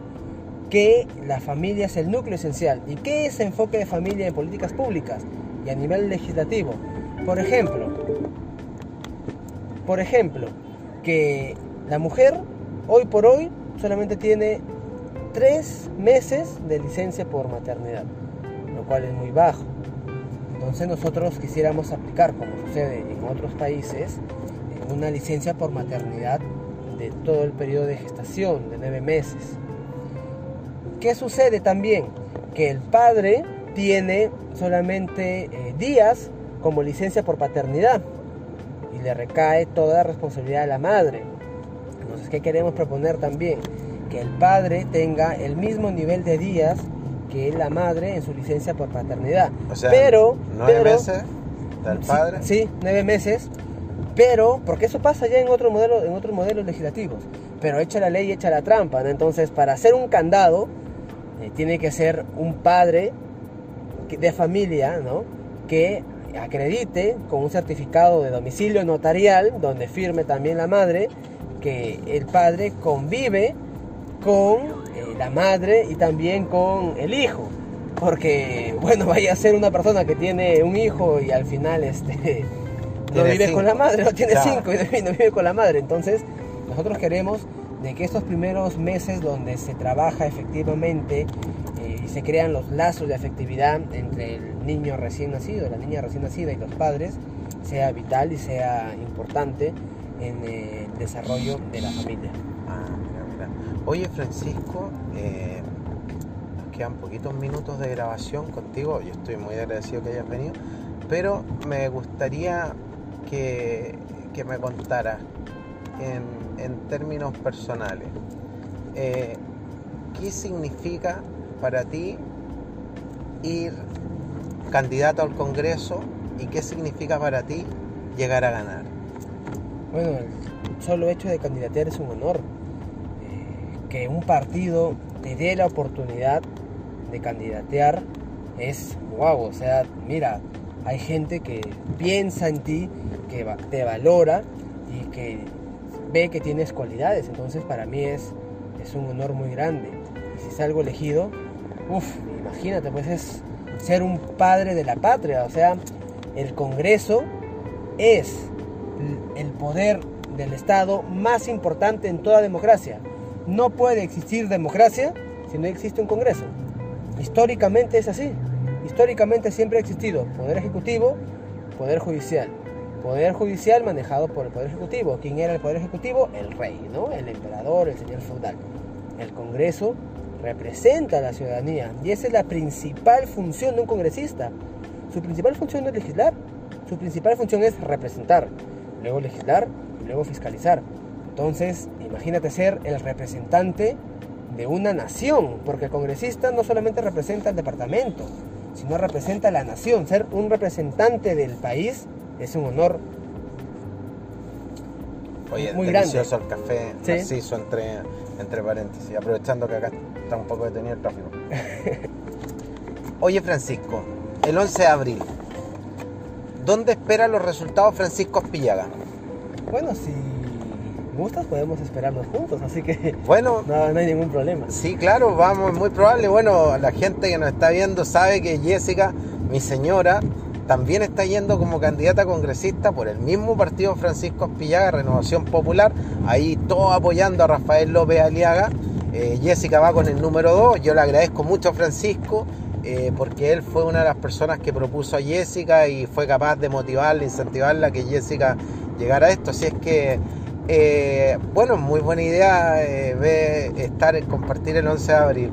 que la familia es el núcleo esencial. ¿Y qué es enfoque de familia en políticas públicas y a nivel legislativo? Por ejemplo, por ejemplo, que la mujer hoy por hoy solamente tiene tres meses de licencia por maternidad, lo cual es muy bajo. Entonces nosotros quisiéramos aplicar, como sucede en otros países, una licencia por maternidad de todo el periodo de gestación, de nueve meses. ¿Qué sucede también? Que el padre tiene solamente eh, días como licencia por paternidad. le recae toda la responsabilidad a la madre. Entonces, ¿qué queremos proponer también? Que el padre tenga el mismo nivel de días que la madre en su licencia por paternidad. O sea, pero, nueve pero- meses del padre. Sí, sí, nueve meses. Pero, porque eso pasa ya en otro modelo, en otros modelos legislativos. Pero echa la ley, echa la trampa. ¿no? Entonces, para hacer un candado, eh, tiene que ser un padre de familia, ¿no? Que acredite con un certificado de domicilio notarial, donde firme también la madre, que el padre convive con eh, la madre y también con el hijo. Porque, bueno, vaya a ser una persona que tiene un hijo y al final este, no vive cinco. con la madre, no tiene Claro. cinco y no vive con la madre. Entonces, nosotros queremos de que estos primeros meses donde se trabaja efectivamente eh, y se crean los lazos de afectividad entre el niño recién nacido, la niña recién nacida y los padres, sea vital y sea importante en el desarrollo de la familia. Ah, mira, mira. Oye, Francisco, eh, nos quedan poquitos minutos de grabación contigo. Yo estoy muy agradecido que hayas venido, pero me gustaría que, que me contaras en, en términos personales eh, qué significa para ti ir candidato al Congreso y qué significa para ti llegar a ganar. Bueno, el solo hecho de candidatear es un honor. Eh, que un partido te dé la oportunidad de candidatear es wow. O sea, mira, hay gente que piensa en ti, que te valora y que ve que tienes cualidades. Entonces, para mí es, es un honor muy grande. Y si salgo elegido, uff, imagínate, pues es ser un padre de la patria. O sea, el Congreso es el poder del Estado más importante en toda democracia. No puede existir democracia si no existe un Congreso. Históricamente es así. Históricamente siempre ha existido poder ejecutivo, poder judicial. Poder judicial manejado por el poder ejecutivo. ¿Quién era el poder ejecutivo? El rey, ¿no? El emperador, el señor feudal. El Congreso representa a la ciudadanía y esa es la principal función de un congresista. Su principal función no es legislar, su principal función es representar, luego legislar y luego fiscalizar. Entonces, imagínate ser el representante de una nación, porque el congresista no solamente representa el departamento, sino representa a la nación. Ser un representante del país es un honor Oye, Muy delicioso el café Sí. narciso entre, entre paréntesis, aprovechando que acá está un poco detenido el tráfico. Oye, Francisco, el 11 de abril, ¿dónde esperan los resultados Francisco Espillaga? Bueno, si gustas podemos esperarnos juntos, así que Bueno, no, no hay ningún problema. sí, claro, vamos, muy probable. Bueno, la gente que nos está viendo sabe que Jessica, mi señora, también está yendo como candidata congresista por el mismo partido Francisco Espillaga, Renovación Popular, ahí todo apoyando a Rafael López Aliaga. Eh, Jessica va con el número 2, yo le agradezco mucho a Francisco eh, porque él fue una de las personas que propuso a Jessica y fue capaz de motivarla, incentivarla a que Jessica llegara a esto. Así es que, eh, bueno, muy buena idea eh, ve- estar en compartir el 11 de abril.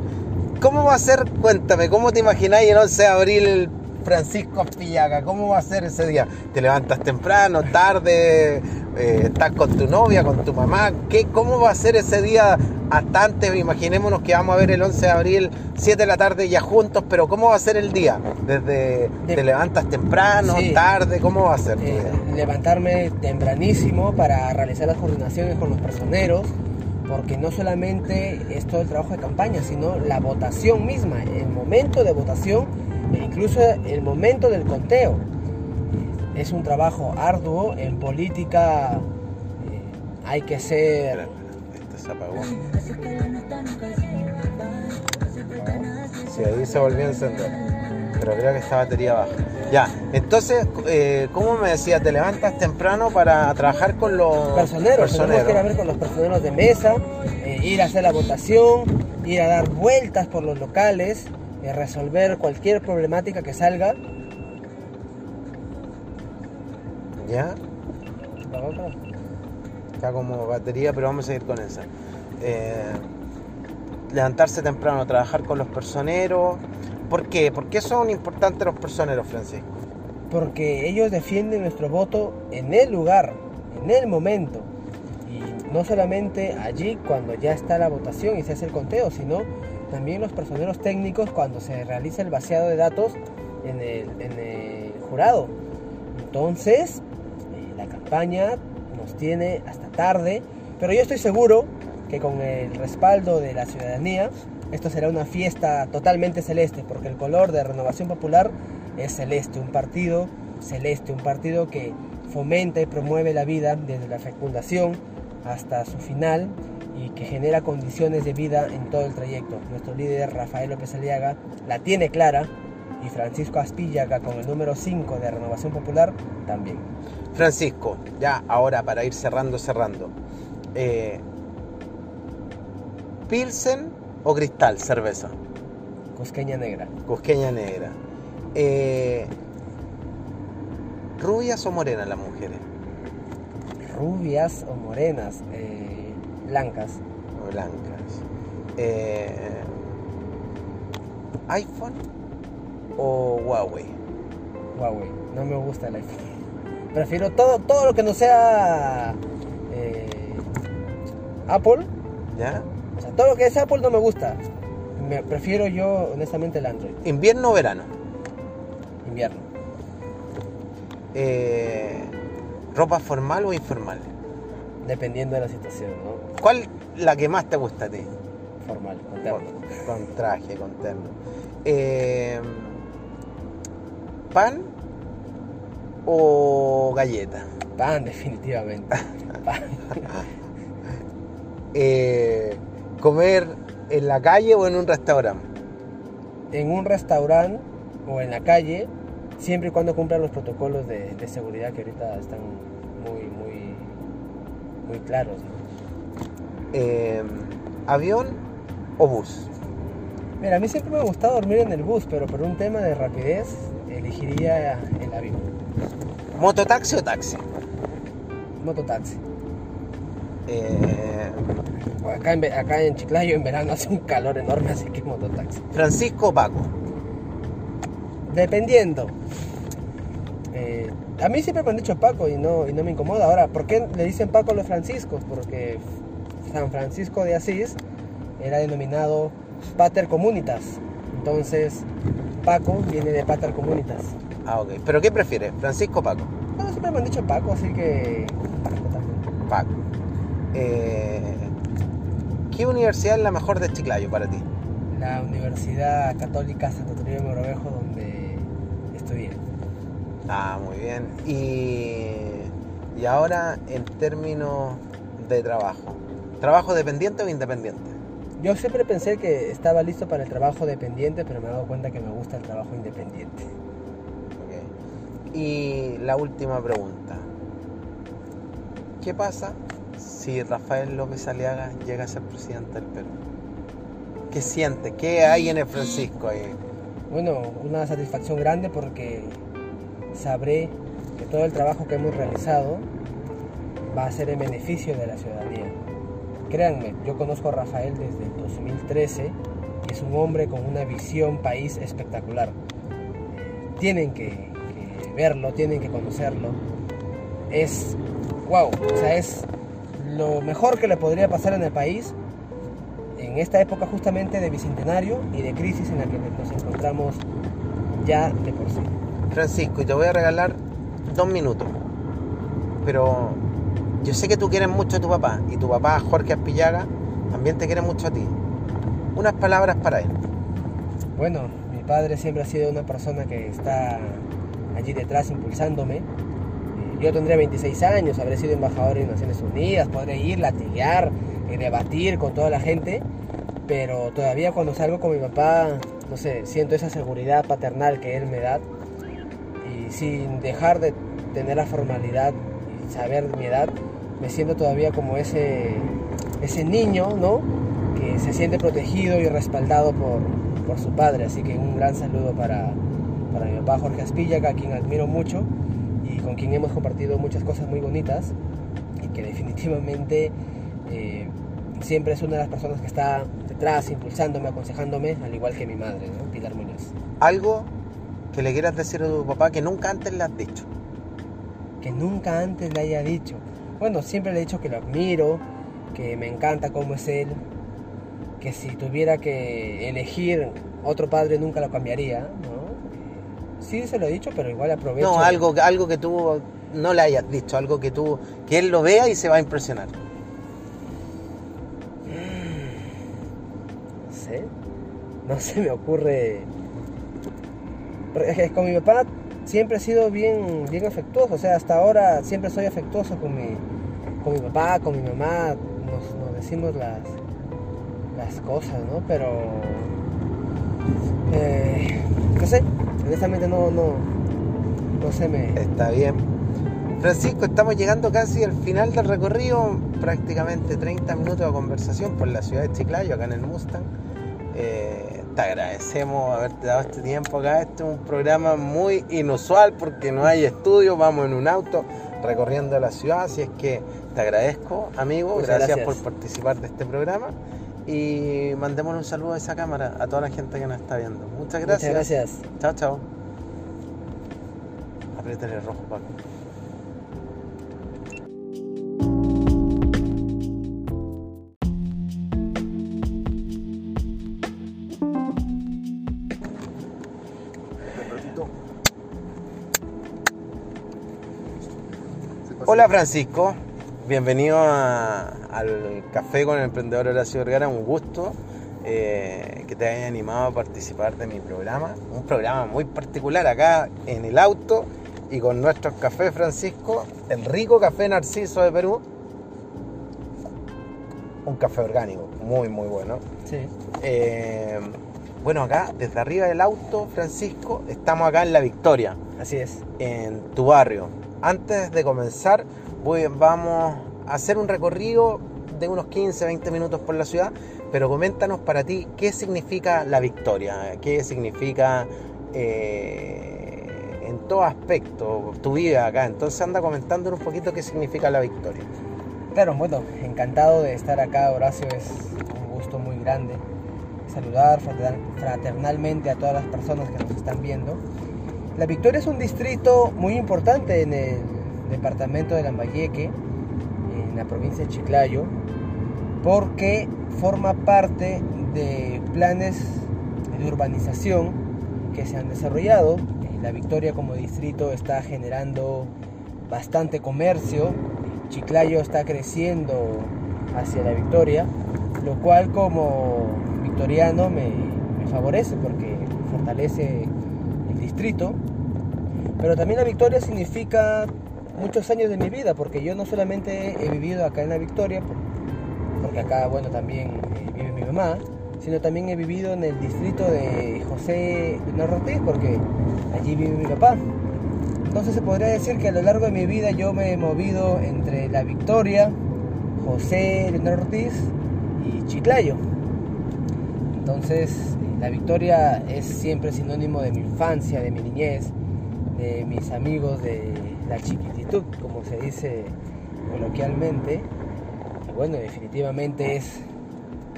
¿Cómo va a ser? Cuéntame, ¿cómo te imagináis el 11 de abril Francisco Aspillaga? ¿Cómo va a ser ese día? ¿Te levantas temprano, tarde? eh, ¿Estás con tu novia, con tu mamá? ¿Qué, ¿Cómo va a ser ese día hasta antes? Imaginémonos que vamos a ver el 11 de abril, 7 de la tarde ya juntos, pero ¿cómo va a ser el día? Desde, De- ¿Te levantas temprano, Sí. tarde? ¿Cómo va a ser tu Eh, día? levantarme tempranísimo para realizar las coordinaciones con los personeros, porque no solamente es todo el trabajo de campaña, sino la votación misma, el momento de votación incluso el momento del conteo. Es un trabajo arduo, en política eh, hay que ser... Este se apagó. Sí, ahí se volvió a encender. Pero creo que esta batería baja. Ya, entonces, eh, ¿cómo me decía? ¿Te levantas temprano para trabajar con los personeros, tenemos que ir a ver con los personeros de mesa, eh, ir a hacer la votación, ir a dar vueltas por los locales, eh, resolver cualquier problemática que salga. ¿Ya? Está como batería, pero vamos a seguir con esa. Eh, levantarse temprano, trabajar con los personeros. ¿Por qué? ¿Por qué son importantes los personeros, Francisco? Porque ellos defienden nuestro voto en el lugar. en el momento. Y no solamente allí cuando ya está la votación y se hace el conteo, sino también los personeros técnicos cuando se realiza el vaciado de datos en el, jurado. Entonces, eh, la campaña nos tiene hasta tarde, pero yo estoy seguro que con el respaldo de la ciudadanía, esto será una fiesta totalmente celeste, porque el color de Renovación Popular es celeste, un partido celeste, un partido que fomenta y promueve la vida desde la fecundación hasta su final y que genera condiciones de vida en todo el trayecto. Nuestro líder Rafael López Aliaga la tiene clara y Francisco Aspillaga con el número 5 de Renovación Popular también. Francisco, ya ahora para ir cerrando, cerrando. Eh, ¿Pilsen o cristal, cerveza? Cusqueña negra. Cusqueña negra. Eh, ¿Rubias o morenas las mujeres? Rubias o morenas, eh, blancas. Blancas. Eh, ¿iPhone o Huawei? Huawei, no me gusta el iPhone. Prefiero todo, todo lo que no sea eh, Apple. ¿Ya? O sea, todo lo que es Apple no me gusta. Me, prefiero yo, honestamente, el Android. ¿Invierno o verano? Invierno. Eh, ¿Ropa formal o informal? Dependiendo de la situación, ¿no? ¿Cuál la que más te gusta a ti? Formal, con terno. Con, con traje, con terno. Eh, ¿Pan o galleta? Pan, definitivamente. Pan. Eh, ¿Comer en la calle o en un restaurante? en un restaurante o en la calle, siempre y cuando cumplan los protocolos de, de seguridad que ahorita están muy, muy, muy claros. ¿no? Eh, ¿Avión o bus? Mira, a mí siempre me ha gustado dormir en el bus, pero por un tema de rapidez elegiría el avión. ¿Mototaxi o taxi? Mototaxi. Eh, Acá en, acá en Chiclayo en verano hace un calor enorme, así que mototaxi. ¿Francisco o Paco? Dependiendo. Eh, a mí siempre me han dicho Paco y no, y no me incomoda. Ahora, ¿por qué le dicen Paco a los franciscos? Porque San Francisco de Asís era denominado Pater Comunitas. Entonces, Paco viene de Pater Comunitas. Ah, ok. ¿Pero qué prefieres? ¿Francisco o Paco? Bueno, siempre me han dicho Paco, así que Paco también. Paco. Eh, ¿Qué universidad es la mejor de Chiclayo para ti? La Universidad Católica Santo Toribio de Mogrovejo, donde estudié. Ah, muy bien. Y, y ahora en términos de trabajo. ¿Trabajo dependiente o independiente? Yo siempre pensé que estaba listo para el trabajo dependiente, pero me he dado cuenta que me gusta el trabajo independiente. Y la última pregunta. ¿Qué pasa si Rafael López Aliaga llega a ser presidente del Perú? ¿Qué siente? ¿Qué hay en el Francisco ahí? Bueno, una satisfacción grande porque sabré que todo el trabajo que hemos realizado va a ser en beneficio de la ciudadanía. Créanme, yo conozco a Rafael desde el 2013 y es un hombre con una visión país espectacular. Tienen que, que verlo, tienen que conocerlo. Es, wow, o sea, es lo mejor que le podría pasar en el país en esta época justamente de bicentenario y de crisis en la que nos encontramos ya de por sí. Francisco, y te voy a regalar dos minutos. Pero yo sé que tú quieres mucho a tu papá y tu papá, Jorge Aspillaga, también te quiere mucho a ti. Unas palabras para él. Bueno, mi padre siempre ha sido una persona que está allí detrás impulsándome. Eh, Yo tendría 26 años, habré sido embajador en Naciones Unidas, podré ir, latigar, eh, debatir con toda la gente, pero todavía cuando salgo con mi papá, no sé, siento esa seguridad paternal que él me da y sin dejar de tener la formalidad saber mi edad, me siento todavía como ese, ese niño, ¿no? Que se siente protegido y respaldado por, por su padre. Así que un gran saludo para, para mi papá Jorge Aspillaga, a quien admiro mucho y con quien hemos compartido muchas cosas muy bonitas y que definitivamente eh, siempre es una de las personas que está detrás, impulsándome, aconsejándome, al igual que mi madre, ¿no? Pilar Muñoz. Algo que le quieras decir a tu papá que nunca antes le has dicho. Que nunca antes le haya dicho. Bueno, siempre le he dicho que lo admiro, que me encanta cómo es él, que si tuviera que elegir otro padre nunca lo cambiaría, ¿no? Sí se lo he dicho, pero igual aprovecho. No, algo, algo que tú no le hayas dicho, algo que tú, que él lo vea y se va a impresionar. No sé, no se me ocurre. Es que con mi papá siempre he sido bien, bien afectuoso, o sea, hasta ahora siempre soy afectuoso con mi, con mi papá, con mi mamá, nos, decimos las, las cosas, ¿no? Pero eh, no sé, honestamente no, no, no se me. Está bien. Francisco, estamos llegando casi al final del recorrido, prácticamente 30 minutos de conversación por la ciudad de Chiclayo, acá en el Mustang. Eh, te agradecemos haberte dado este tiempo acá. Este es un programa muy inusual porque no hay estudio, vamos en un auto recorriendo la ciudad, así es que te agradezco, amigo, gracias, gracias. por participar de este programa y mandémosle un saludo a esa cámara, a toda la gente que nos está viendo. Muchas gracias. Muchas gracias. Chao, chao. Apriétale el rojo, Paco. Hola Francisco, bienvenido a- al Café con el Emprendedor Horacio Vergara, un gusto eh, que te hayas animado a participar de mi programa, un programa muy particular acá en el auto y con nuestros cafés Francisco, el rico café Narciso de Perú, un café orgánico, muy muy bueno. Sí. Eh, bueno, acá desde arriba del auto Francisco, estamos acá en La Victoria Así es. en tu barrio. Antes de comenzar, vamos a hacer un recorrido de unos 15, 20 minutos por la ciudad, pero coméntanos para ti qué significa la victoria, qué significa eh, en todo aspecto tu vida acá. Entonces anda comentándonos un poquito qué significa la victoria. Claro, bueno, encantado de estar acá, Horacio, es un gusto muy grande. Saludar frater- fraternalmente a todas las personas que nos están viendo. La Victoria es un distrito muy importante en el departamento de Lambayeque, en la provincia de Chiclayo, porque forma parte de planes de urbanización que se han desarrollado. Eh, La Victoria como distrito está generando bastante comercio, Chiclayo está creciendo hacia la Victoria, lo cual como victoriano me, me favorece porque fortalece distrito. Pero también la Victoria significa muchos años de mi vida, porque yo no solamente he vivido acá en la Victoria, por- porque acá, bueno, también eh, vive mi mamá, sino también he vivido en el distrito de José Ortiz, porque allí vive mi papá. Entonces se podría decir que a lo largo de mi vida yo me he movido entre La Victoria, José Leonardo Ortiz y Chiclayo. Entonces La Victoria es siempre sinónimo de mi infancia, de mi niñez, de mis amigos, de la chiquititud, como se dice coloquialmente. Y bueno, definitivamente es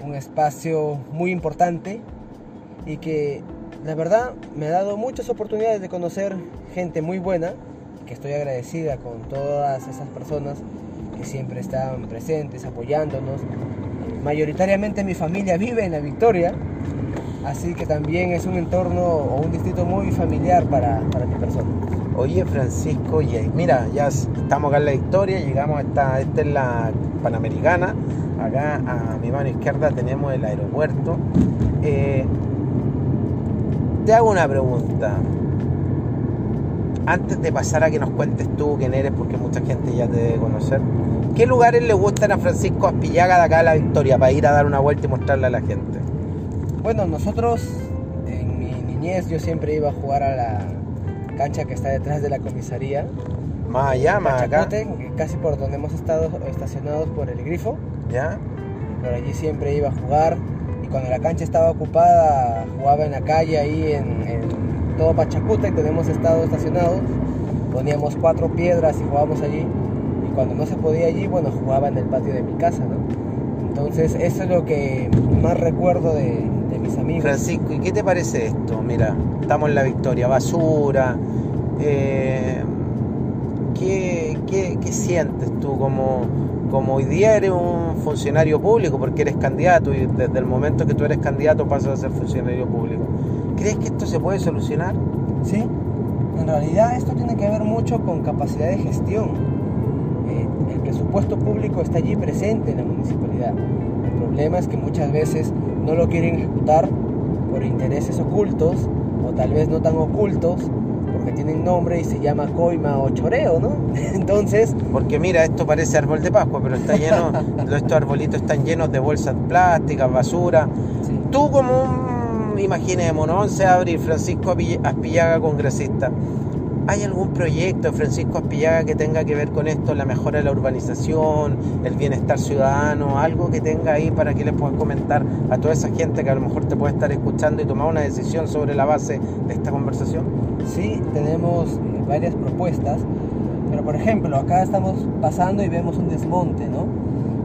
un espacio muy importante y que la verdad me ha dado muchas oportunidades de conocer gente muy buena, que estoy agradecida con todas esas personas que siempre están presentes, apoyándonos. Mayoritariamente mi familia vive en la Victoria, así que también es un entorno o un distrito muy familiar para, para mi persona. Oye Francisco, y mira, ya estamos acá en la Victoria, llegamos a esta, esta es la Panamericana, acá a mi mano izquierda tenemos el aeropuerto. Eh, te hago una pregunta. Antes de pasar a que nos cuentes tú quién eres, porque mucha gente ya te debe conocer, ¿qué lugares le gustan a Francisco Aspillaga de acá a la Victoria para ir a dar una vuelta y mostrarle a la gente? Bueno, nosotros en mi niñez yo siempre iba a jugar a la cancha que está detrás de la comisaría. Más acá, casi por donde hemos estado estacionados por el grifo. ¿ya? Por allí siempre iba a jugar y cuando la cancha estaba ocupada jugaba en la calle ahí en, en todo Pachacute donde hemos estado estacionados. Poníamos cuatro piedras y jugábamos allí y cuando no se podía allí, bueno, jugaba en el patio de mi casa, ¿no? Entonces eso es lo que más recuerdo de mis amigos. Francisco, ¿y qué te parece esto? Mira, estamos en la Victoria, basura. eh, ¿qué, ¿qué, sientes tú como, como hoy día eres un funcionario público porque eres candidato y desde el momento que tú eres candidato pasas a ser funcionario público? ¿Crees que esto se puede solucionar? Sí, en realidad esto tiene que ver mucho con capacidad de gestión. Eh, el presupuesto público está allí presente en la municipalidad. El problema es que muchas veces no lo quieren ejecutar por intereses ocultos o tal vez no tan ocultos porque tienen nombre y se llama coima o choreo, ¿no? Entonces... Porque mira, esto parece árbol de Pascua, pero está lleno, estos arbolitos están llenos de bolsas plásticas, basura. Tú como un, imaginémonos, se abre Francisco Aspillaga, congresista. ¿Hay algún proyecto Francisco Aspillaga que tenga que ver con esto, la mejora de la urbanización, el bienestar ciudadano, algo que tenga ahí para que le puedas comentar a toda esa gente que a lo mejor te puede estar escuchando y tomar una decisión sobre la base de esta conversación? Sí, tenemos eh, varias propuestas, pero por ejemplo, acá estamos pasando y vemos un desmonte, ¿no?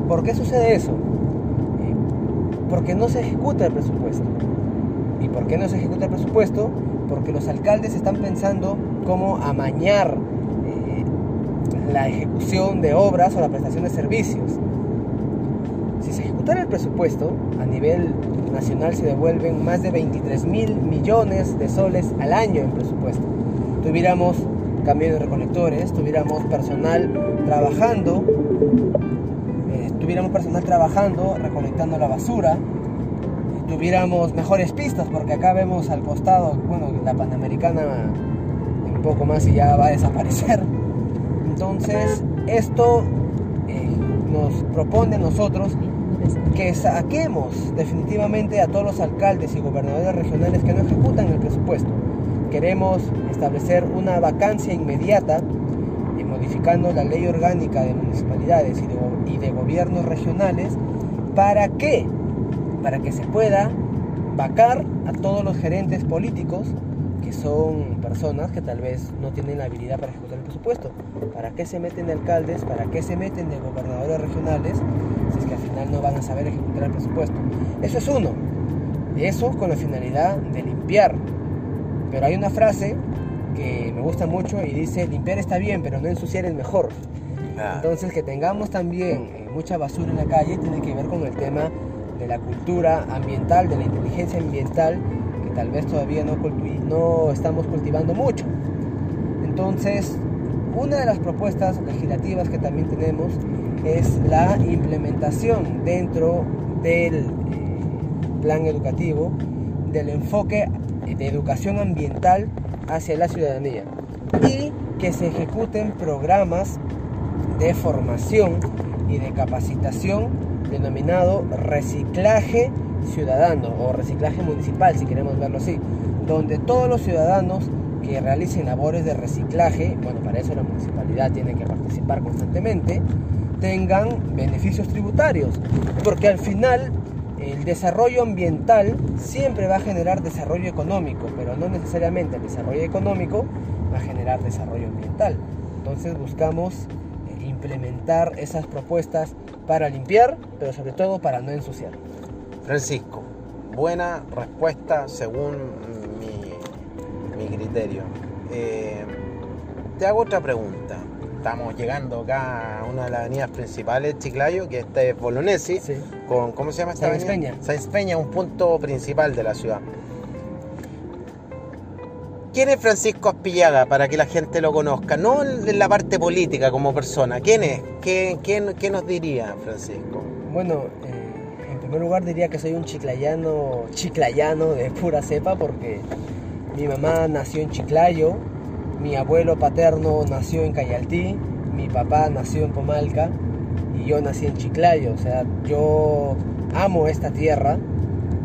¿Por qué sucede eso? Eh, porque no se ejecuta el presupuesto. ¿Y por qué no se ejecuta el presupuesto? Porque los alcaldes están pensando cómo amañar eh, la ejecución de obras o la prestación de servicios. Si se ejecutara el presupuesto, a nivel nacional se devuelven más de 23 mil millones de soles al año en presupuesto. Tuviéramos camiones recolectores, tuviéramos personal trabajando, eh, tuviéramos personal trabajando recolectando la basura, tuviéramos mejores pistas, porque acá vemos al costado, bueno, la Panamericana un poco más y ya va a desaparecer. Entonces, esto eh, nos propone nosotros que saquemos definitivamente a todos los alcaldes y gobernadores regionales que no ejecutan el presupuesto. Queremos establecer una vacancia inmediata y modificando la ley orgánica de municipalidades y de, y de gobiernos regionales. ¿Para qué? Para que se pueda vacar a todos los gerentes políticos que son personas que tal vez no tienen la habilidad para ejecutar el presupuesto. ¿Para qué se meten de alcaldes? ¿Para qué se meten de gobernadores regionales si es que al final no van a saber ejecutar el presupuesto? Eso es uno. Eso con la finalidad de limpiar. Pero hay una frase que me gusta mucho y dice, limpiar está bien, pero no ensuciar es mejor. Entonces que tengamos también eh, mucha basura en la calle tiene que ver con el tema de la cultura ambiental, de la inteligencia ambiental tal vez todavía no, no estamos cultivando mucho. Entonces, una de las propuestas legislativas que también tenemos es la implementación dentro del eh, plan educativo del enfoque de educación ambiental hacia la ciudadanía y que se ejecuten programas de formación y de capacitación denominado reciclaje ciudadano o reciclaje municipal, si queremos verlo así, donde todos los ciudadanos que realicen labores de reciclaje, bueno, para eso la municipalidad tiene que participar constantemente, tengan beneficios tributarios, porque al final el desarrollo ambiental siempre va a generar desarrollo económico, pero no necesariamente el desarrollo económico va a generar desarrollo ambiental. Entonces buscamos implementar esas propuestas para limpiar, pero sobre todo para no ensuciar. Francisco, buena respuesta según mi, criterio. Eh, te hago otra pregunta. Estamos llegando acá a una de las avenidas principales de Chiclayo, que esta es Bolognesi, con, ¿cómo se llama esta Sáenz Peña. Sáenz Peña, un punto principal de la ciudad. ¿Quién es Francisco Aspillaga para que la gente lo conozca? No en la parte política como persona. ¿Quién es? ¿Qué, qué, nos diría Francisco? Bueno, eh, primer lugar diría que soy un chiclayano, chiclayano de pura cepa porque mi mamá nació en Chiclayo, mi abuelo paterno nació en Cayaltí, mi papá nació en Pomalca y yo nací en Chiclayo. O sea, yo amo esta tierra.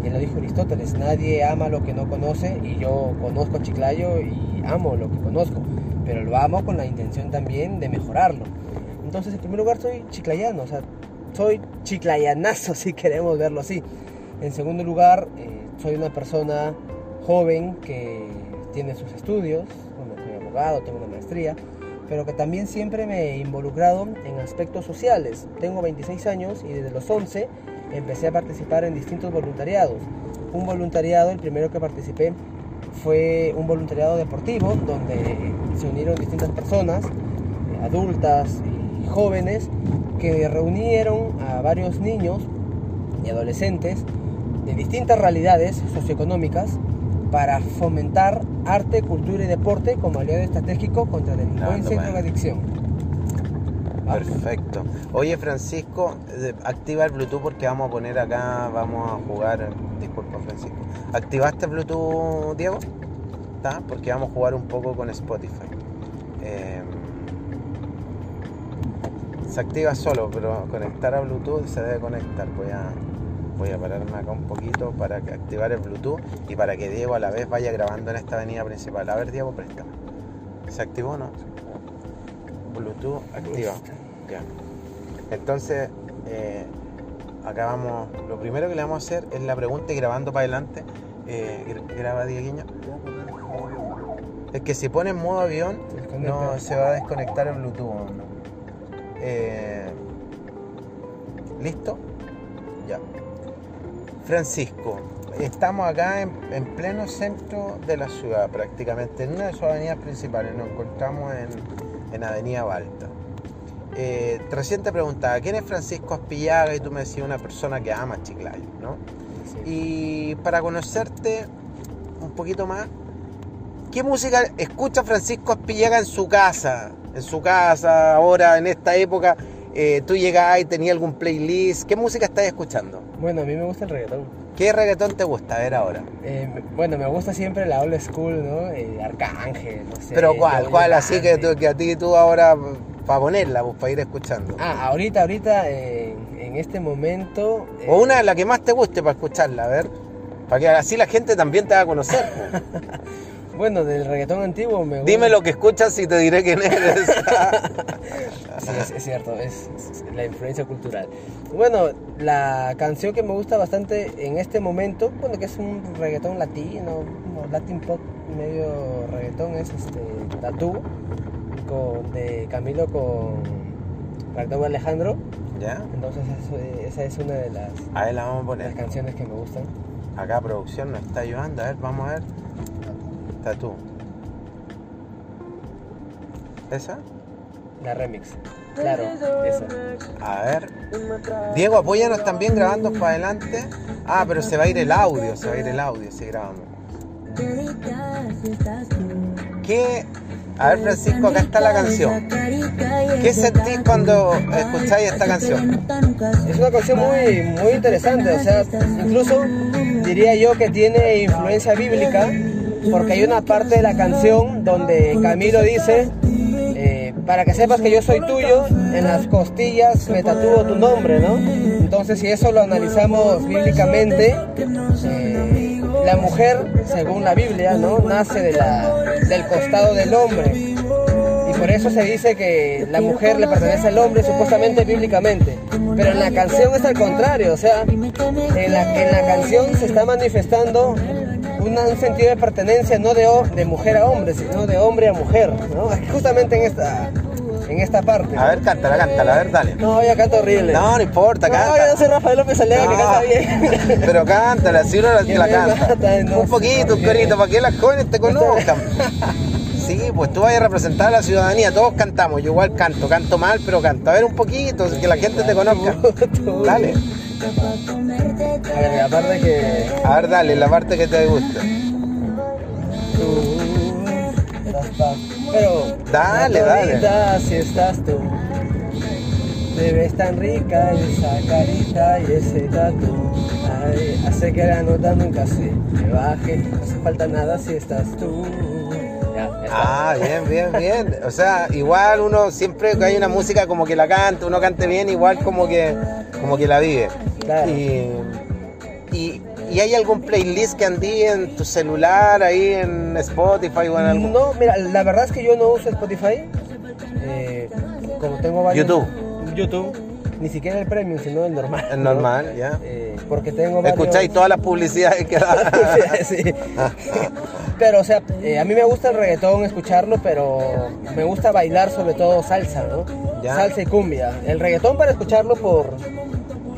Y lo dijo Aristóteles, nadie ama lo que no conoce y yo conozco Chiclayo y amo lo que conozco, pero lo amo con la intención también de mejorarlo. Entonces, en primer lugar, soy chiclayano, o sea, soy chiclayanazo si queremos verlo así. En segundo lugar, eh, soy una persona joven que tiene sus estudios, bueno, soy abogado, tengo una maestría, pero que también siempre me he involucrado en aspectos sociales. Tengo 26 años y desde los 11 empecé a participar en distintos voluntariados. Un voluntariado, el primero que participé, fue un voluntariado deportivo donde se unieron distintas personas adultas y jóvenes que reunieron a varios niños y adolescentes de distintas realidades socioeconómicas para fomentar arte, cultura y deporte como aliado estratégico contra la delincuencia y drogadicción. Perfecto. Oye Francisco, activa el Bluetooth porque vamos a poner acá, vamos a jugar, disculpa Francisco. ¿Activaste Bluetooth, Diego? ¿Está? Porque vamos a jugar un poco con Spotify. Eh, se activa solo, pero conectar a Bluetooth se debe conectar. Voy a, voy a pararme acá un poquito para activar el Bluetooth y para que Diego a la vez vaya grabando en esta avenida principal. A ver, Diego, préstame. ¿Se activó o no? Bluetooth activa. Ya. Entonces, eh, acá vamos. Lo primero que le vamos a hacer es la pregunta y grabando para adelante. Eh, graba Dieguiño. Es que si pone en modo avión, no se va a desconectar el Bluetooth. Eh, ¿Listo? Ya. Francisco, estamos acá en, pleno centro de la ciudad, prácticamente, en una de sus avenidas principales. Nos encontramos en, en Avenida Balta. Eh, recién te preguntaba, ¿quién es Francisco Aspillaga? Y tú me decías una persona que ama Chiclayo, ¿no? Y para conocerte un poquito más, ¿qué música escucha Francisco Aspillaga en su casa? En su casa, ahora, en esta época, eh, tú llegás y tenías algún playlist. ¿Qué música estás escuchando? Bueno, a mí me gusta el reggaetón. ¿Qué reggaetón te gusta? A ver ahora. Eh, bueno, me gusta siempre la old school, ¿no? Eh, Arcángel, no sé. ¿Pero cuál? ¿Cuál? Así que, que a ti tú ahora para ponerla, pues, para ir escuchando. Ah, ahorita, ahorita, en este momento. O una, la que más te guste para escucharla, a ver. Para que así la gente también te va a conocer. bueno, del reggaetón antiguo me gusta. Dime lo que escuchas y te diré quién eres. sí, es, cierto, es, la influencia cultural. Bueno, la canción que me gusta bastante en este momento, bueno, que es un reggaetón latino, un latin pop medio reggaetón, es este Tatú de Camilo con Raúl Alejandro. ¿Ya? Entonces esa es una de las, a la vamos a poner. las canciones que me gustan. Acá producción nos está ayudando, a ver, vamos a ver. Tatú. ¿Esa? La remix. Claro, esa. A ver. Diego, apóyanos también grabando para adelante. Ah, pero se va a ir el audio, se va a ir el audio si grabamos. ¿Qué a ver, Francisco, acá está la canción. ¿Qué sentís cuando escucháis esta canción? Es una canción muy, muy interesante, o sea, incluso diría yo que tiene influencia bíblica, porque hay una parte de la canción donde Camilo dice, eh, para que sepas que yo soy tuyo, en las costillas me tatúo tu nombre, ¿no? Entonces, si eso lo analizamos bíblicamente, eh, la mujer, según la Biblia, ¿no? nace de del costado del hombre. Y por eso se dice que la mujer le pertenece al hombre, supuestamente bíblicamente. Pero en la canción es al contrario, o sea, en la, en la canción se está manifestando un sentido de pertenencia no de, de mujer a hombre, sino de hombre a mujer, ¿no? Justamente en esta, en esta parte. A ver, cántala, cántala, a ver, dale. No, ya canta horrible. No, no importa, canta. No, yo no soy Rafael López Aliaga que canta bien. Pero cántala, si uno la, la canta. un poquito, un corito, para que las jóvenes te conozcan. Sí, pues tú vas a representar a la ciudadanía, todos cantamos, yo igual canto, canto mal, pero canto. A ver un poquito, que la gente te conozca. Dale. A ver, la parte que. A ver, dale, la parte que te gusta. Pero. Dale, dale. Si estás tú. Te ves tan rica esa carita y ese tatu. Ay, hace que la nota nunca se me baje. No hace falta nada si estás tú. ah, bien, bien, bien. O sea, igual uno siempre que hay una música como que la canta, uno cante bien, igual como que, como que la vive. y, ¿Y hay algún playlist que andí en tu celular, ahí en Spotify o en algún...? No, mira, la verdad es que yo no uso Spotify. Eh, como tengo varios... YouTube. YouTube. Ni siquiera el premium, sino el normal. El normal, ya. Eh, porque tengo varios... Escucháis todas las publicidades que da. sí, pero, o sea, eh, a mí me gusta el reggaetón, escucharlo, pero me gusta bailar sobre todo salsa, ¿no? Salsa y cumbia. El reggaetón para escucharlo por,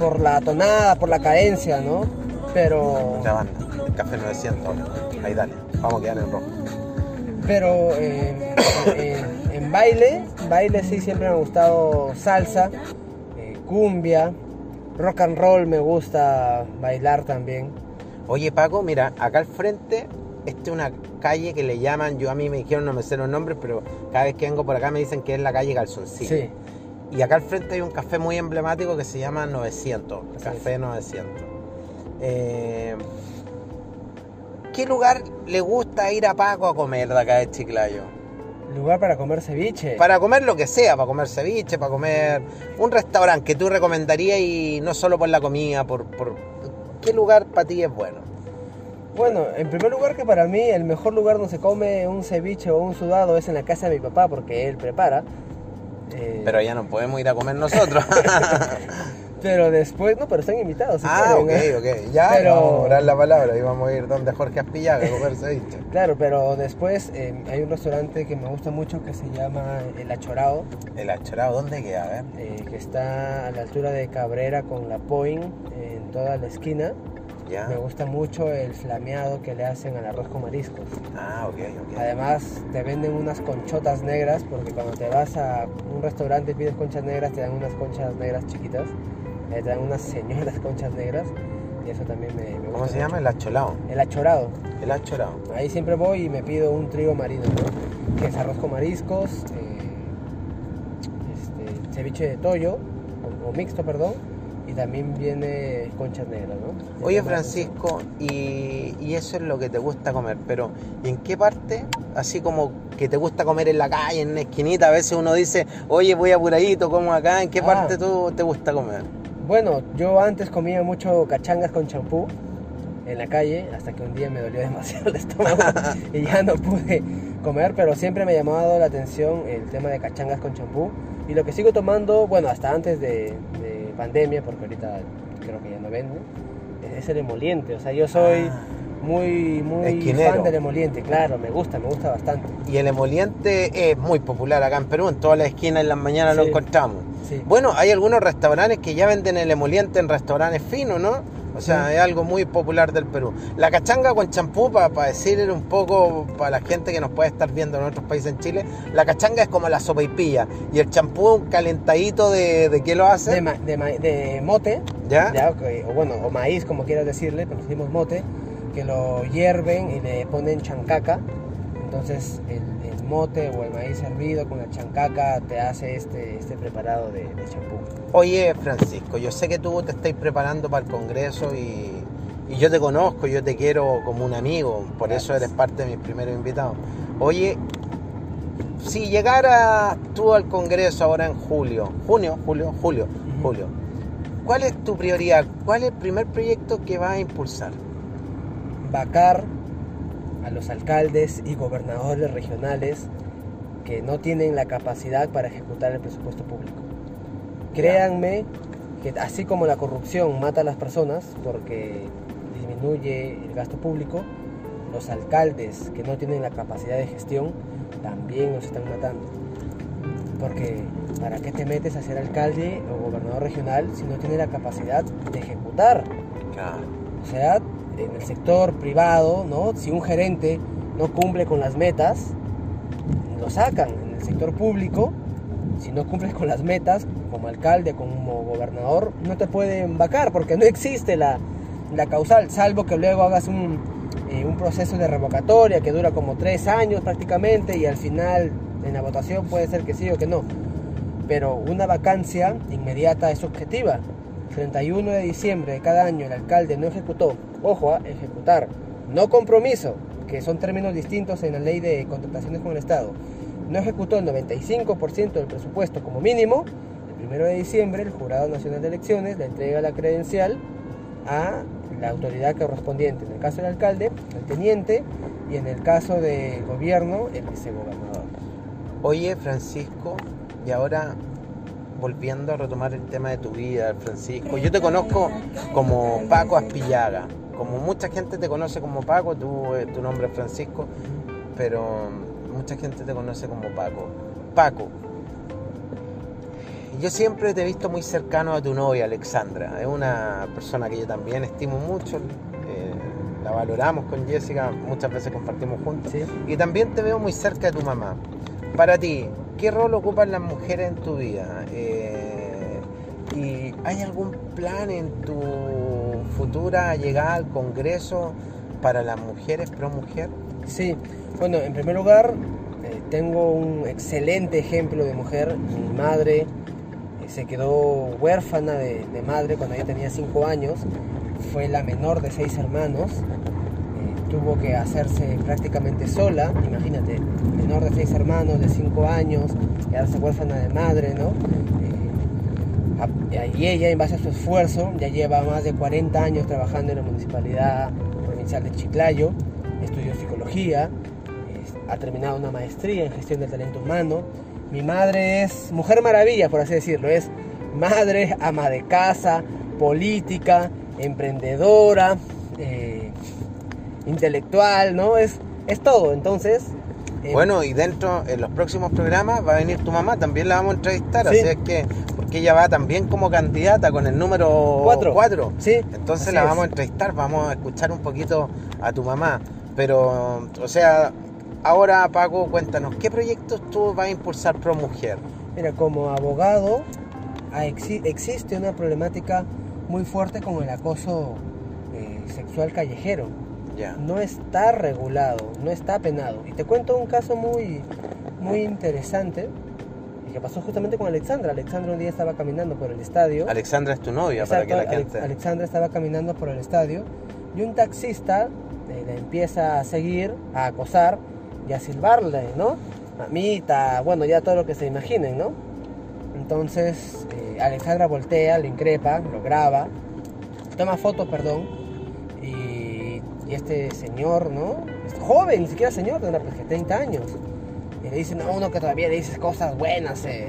por la tonada, por la cadencia, ¿no? Pero. La banda, el café 900, ahí dale, vamos a quedar en rojo. Pero eh, en baile baile sí, siempre me ha gustado salsa, eh, cumbia, rock and roll me gusta bailar también. Oye Paco, mira, acá al frente, esta es una calle que le llaman, yo a mí me dijeron, no me sé los nombres, pero cada vez que vengo por acá me dicen que es la calle Calzoncillo. Sí, Y acá al frente hay un café muy emblemático que se llama 900, Así Café 900. Eh, ¿Qué lugar le gusta ir a Paco a comer de acá de Chiclayo? lugar para comer ceviche. Para comer lo que sea, para comer ceviche, para comer un restaurante que tú recomendarías y no solo por la comida, por, por qué lugar para ti es bueno. Bueno, en primer lugar que para mí el mejor lugar donde se come un ceviche o un sudado es en la casa de mi papá porque él prepara. Eh, Pero ya no podemos ir a comer nosotros. pero después, no, pero están invitados. si ah, ok, quieren, ¿eh? ok. Ya Pero- vamos a dar la palabra y vamos a ir donde Jorge Aspillaga a comer ceviche. Claro, pero después eh, hay un restaurante que me gusta mucho que se llama El Achorado, El achorado, ¿dónde queda? A ver. eh, que está a la altura de Cabrera con la Point en toda la esquina. Ya. Me gusta mucho el flameado que le hacen al arroz con mariscos. Ah, ok, ok. Además, te venden unas conchotas negras porque cuando te vas a un restaurante y pides conchas negras, te dan unas conchas negras chiquitas. Te dan unas señoras conchas negras. Y eso también me, me gusta. ¿Cómo se llama? El acholado. El achorado. El achorado. Ahí siempre voy y me pido un trigo marino, ¿no? que es arroz con mariscos, eh, este, ceviche de toyo, o, o mixto, perdón, y también viene conchas negras, ¿no? Oye. Francisco, y, y eso es lo que te gusta comer, pero ¿en qué parte? Así como que te gusta comer en la calle, en una esquinita, a veces uno dice, oye, voy apuradito, como acá, ¿en qué Ah. parte tú te gusta comer? Bueno, yo antes comía mucho cachangas con champú en la calle, hasta que un día me dolió demasiado el estómago y ya no pude comer, pero siempre me ha llamado la atención el tema de cachangas con champú. Y lo que sigo tomando, bueno, hasta antes de, de pandemia, porque ahorita creo que ya no venden, es el emoliente. O sea, yo soy Ah. Muy, muy Esquinero. fan del emoliente, claro, me gusta, me gusta bastante. Y el emoliente es muy popular acá en Perú, en todas las esquinas en las mañanas lo Sí. encontramos. Sí. Bueno, hay algunos restaurantes que ya venden el emoliente en restaurantes finos, ¿no? O sea, Sí. es algo muy popular del Perú. La cachanga con champú, para decirle un poco para la gente que nos puede estar viendo en otros países en Chile, la cachanga es como la sopa y pilla. Y el champú un calentadito de, ¿de qué lo hace? De, ma- de ma- de mote, ¿Ya? ya, ok, o bueno, o maíz como quieras decirle, pero decimos mote, que lo hierven y le ponen chancaca. Entonces el, el mote o el maíz hervido con la chancaca te hace este, este preparado de, de champú. Oye, Francisco, yo sé que tú te estás preparando para el Congreso y, y yo te conozco, yo te quiero como un amigo, por eso eres parte de mis primeros invitados. Oye, si llegara tú al Congreso ahora en julio, junio, julio, julio, julio, ¿cuál es tu prioridad? ¿Cuál es el primer proyecto que vas a impulsar? Vacar a los alcaldes y gobernadores regionales que no tienen la capacidad para ejecutar el presupuesto público. Créanme que así como la corrupción mata a las personas porque disminuye el gasto público, los alcaldes que no tienen la capacidad de gestión también los están matando. Porque ¿para qué te metes a ser alcalde o gobernador regional si no tienes la capacidad de ejecutar? O sea, en el sector privado. Si un gerente no cumple con las metas, lo sacan. En el sector público, si no cumples con las metas, como alcalde, como gobernador, no te pueden vacar porque no existe la, la causal, salvo que luego hagas un, eh, un proceso de revocatoria que dura como tres años prácticamente y al final en la votación puede ser que sí o que no. Pero una vacancia inmediata es objetiva. 31 de diciembre de cada año el alcalde no ejecutó, ojo, a ejecutar, no compromiso, que son términos distintos en la ley de contrataciones con el Estado, no ejecutó el 95% del presupuesto como mínimo, el 1 de diciembre el Jurado Nacional de Elecciones le entrega la credencial a la autoridad correspondiente, en el caso del alcalde, el teniente, y en el caso del gobierno, el vicegobernador. Oye, Francisco, y ahora volviendo a retomar el tema de tu vida, Francisco, yo te conozco como Paco Aspillaga. Como mucha gente te conoce como Paco, tú, eh, tu nombre es Francisco, pero mucha gente te conoce como Paco. Paco, yo siempre te he visto muy cercano a tu novia, Alexandra. Es una persona que yo también estimo mucho, eh, la valoramos con Jessica, muchas veces compartimos juntos. ¿Sí? Y también te veo muy cerca de tu mamá. Para ti, ¿qué rol ocupan las mujeres en tu vida? Eh, ¿Y hay algún plan en tu futura llegada al Congreso para las mujeres pro mujer? Sí, bueno, en primer lugar, eh, tengo un excelente ejemplo de mujer. Mi madre eh, se quedó huérfana de, madre cuando ella tenía 5 años. Fue la menor de seis hermanos tuvo que hacerse prácticamente sola, imagínate, menor de seis hermanos, de cinco años, quedarse huérfana de madre, ¿no? Eh, y ella, en base a su esfuerzo, ya lleva más de 40 años trabajando en la Municipalidad Provincial de Chiclayo, estudió psicología, ha terminado una maestría en gestión del talento humano. Mi madre es mujer maravilla, por así decirlo, es madre, ama de casa, política, emprendedora, eh, intelectual, ¿no? Es, es todo, entonces... Eh, bueno, y dentro, en los próximos programas va a venir tu mamá, también la vamos a entrevistar, así es que, porque ella va también como candidata con el número 4. Sí. Entonces la vamos a entrevistar, vamos a escuchar un poquito a tu mamá. Pero, o sea, ahora Paco, cuéntanos, ¿qué proyectos tú vas a impulsar Pro Mujer? Mira, como abogado existe una problemática muy fuerte con el acoso eh, sexual callejero no está regulado, no está penado. Y te cuento un caso muy, muy interesante que pasó justamente con Alexandra. Alexandra un día estaba caminando por el estadio. Alexandra es tu novia, para que la gente... Alexandra estaba caminando por el estadio y un taxista eh, le empieza a seguir, a acosar y a silbarle, ¿no? Mamita, bueno, ya todo lo que se imaginen, ¿no? Entonces eh, Alexandra voltea, le increpa, lo graba, toma fotos, perdón, y este señor, ¿no? Es joven, ni siquiera señor, de 30 años. Y le dicen a uno que todavía le dices cosas buenas, se,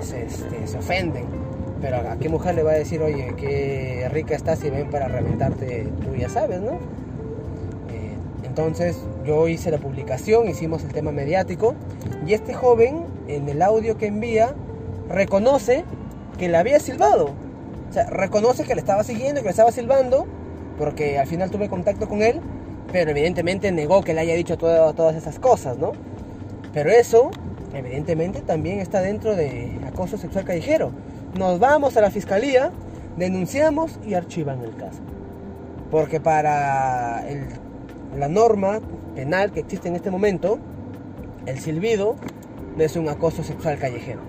este, se, ofenden. Pero a qué mujer le va a decir, oye, qué rica estás y ven para reventarte, tú ya sabes, ¿no? Eh, entonces yo hice la publicación, hicimos el tema mediático y este joven en el audio que envía reconoce que le había silbado. O sea, reconoce que le estaba siguiendo, que le estaba silbando porque al final tuve contacto con él, pero evidentemente negó que le haya dicho todas esas cosas, ¿no? Pero eso, evidentemente, también está dentro de acoso sexual callejero. Nos vamos a la fiscalía, denunciamos y archivan el caso. Porque para la norma penal que existe en este momento, el silbido es un acoso sexual callejero.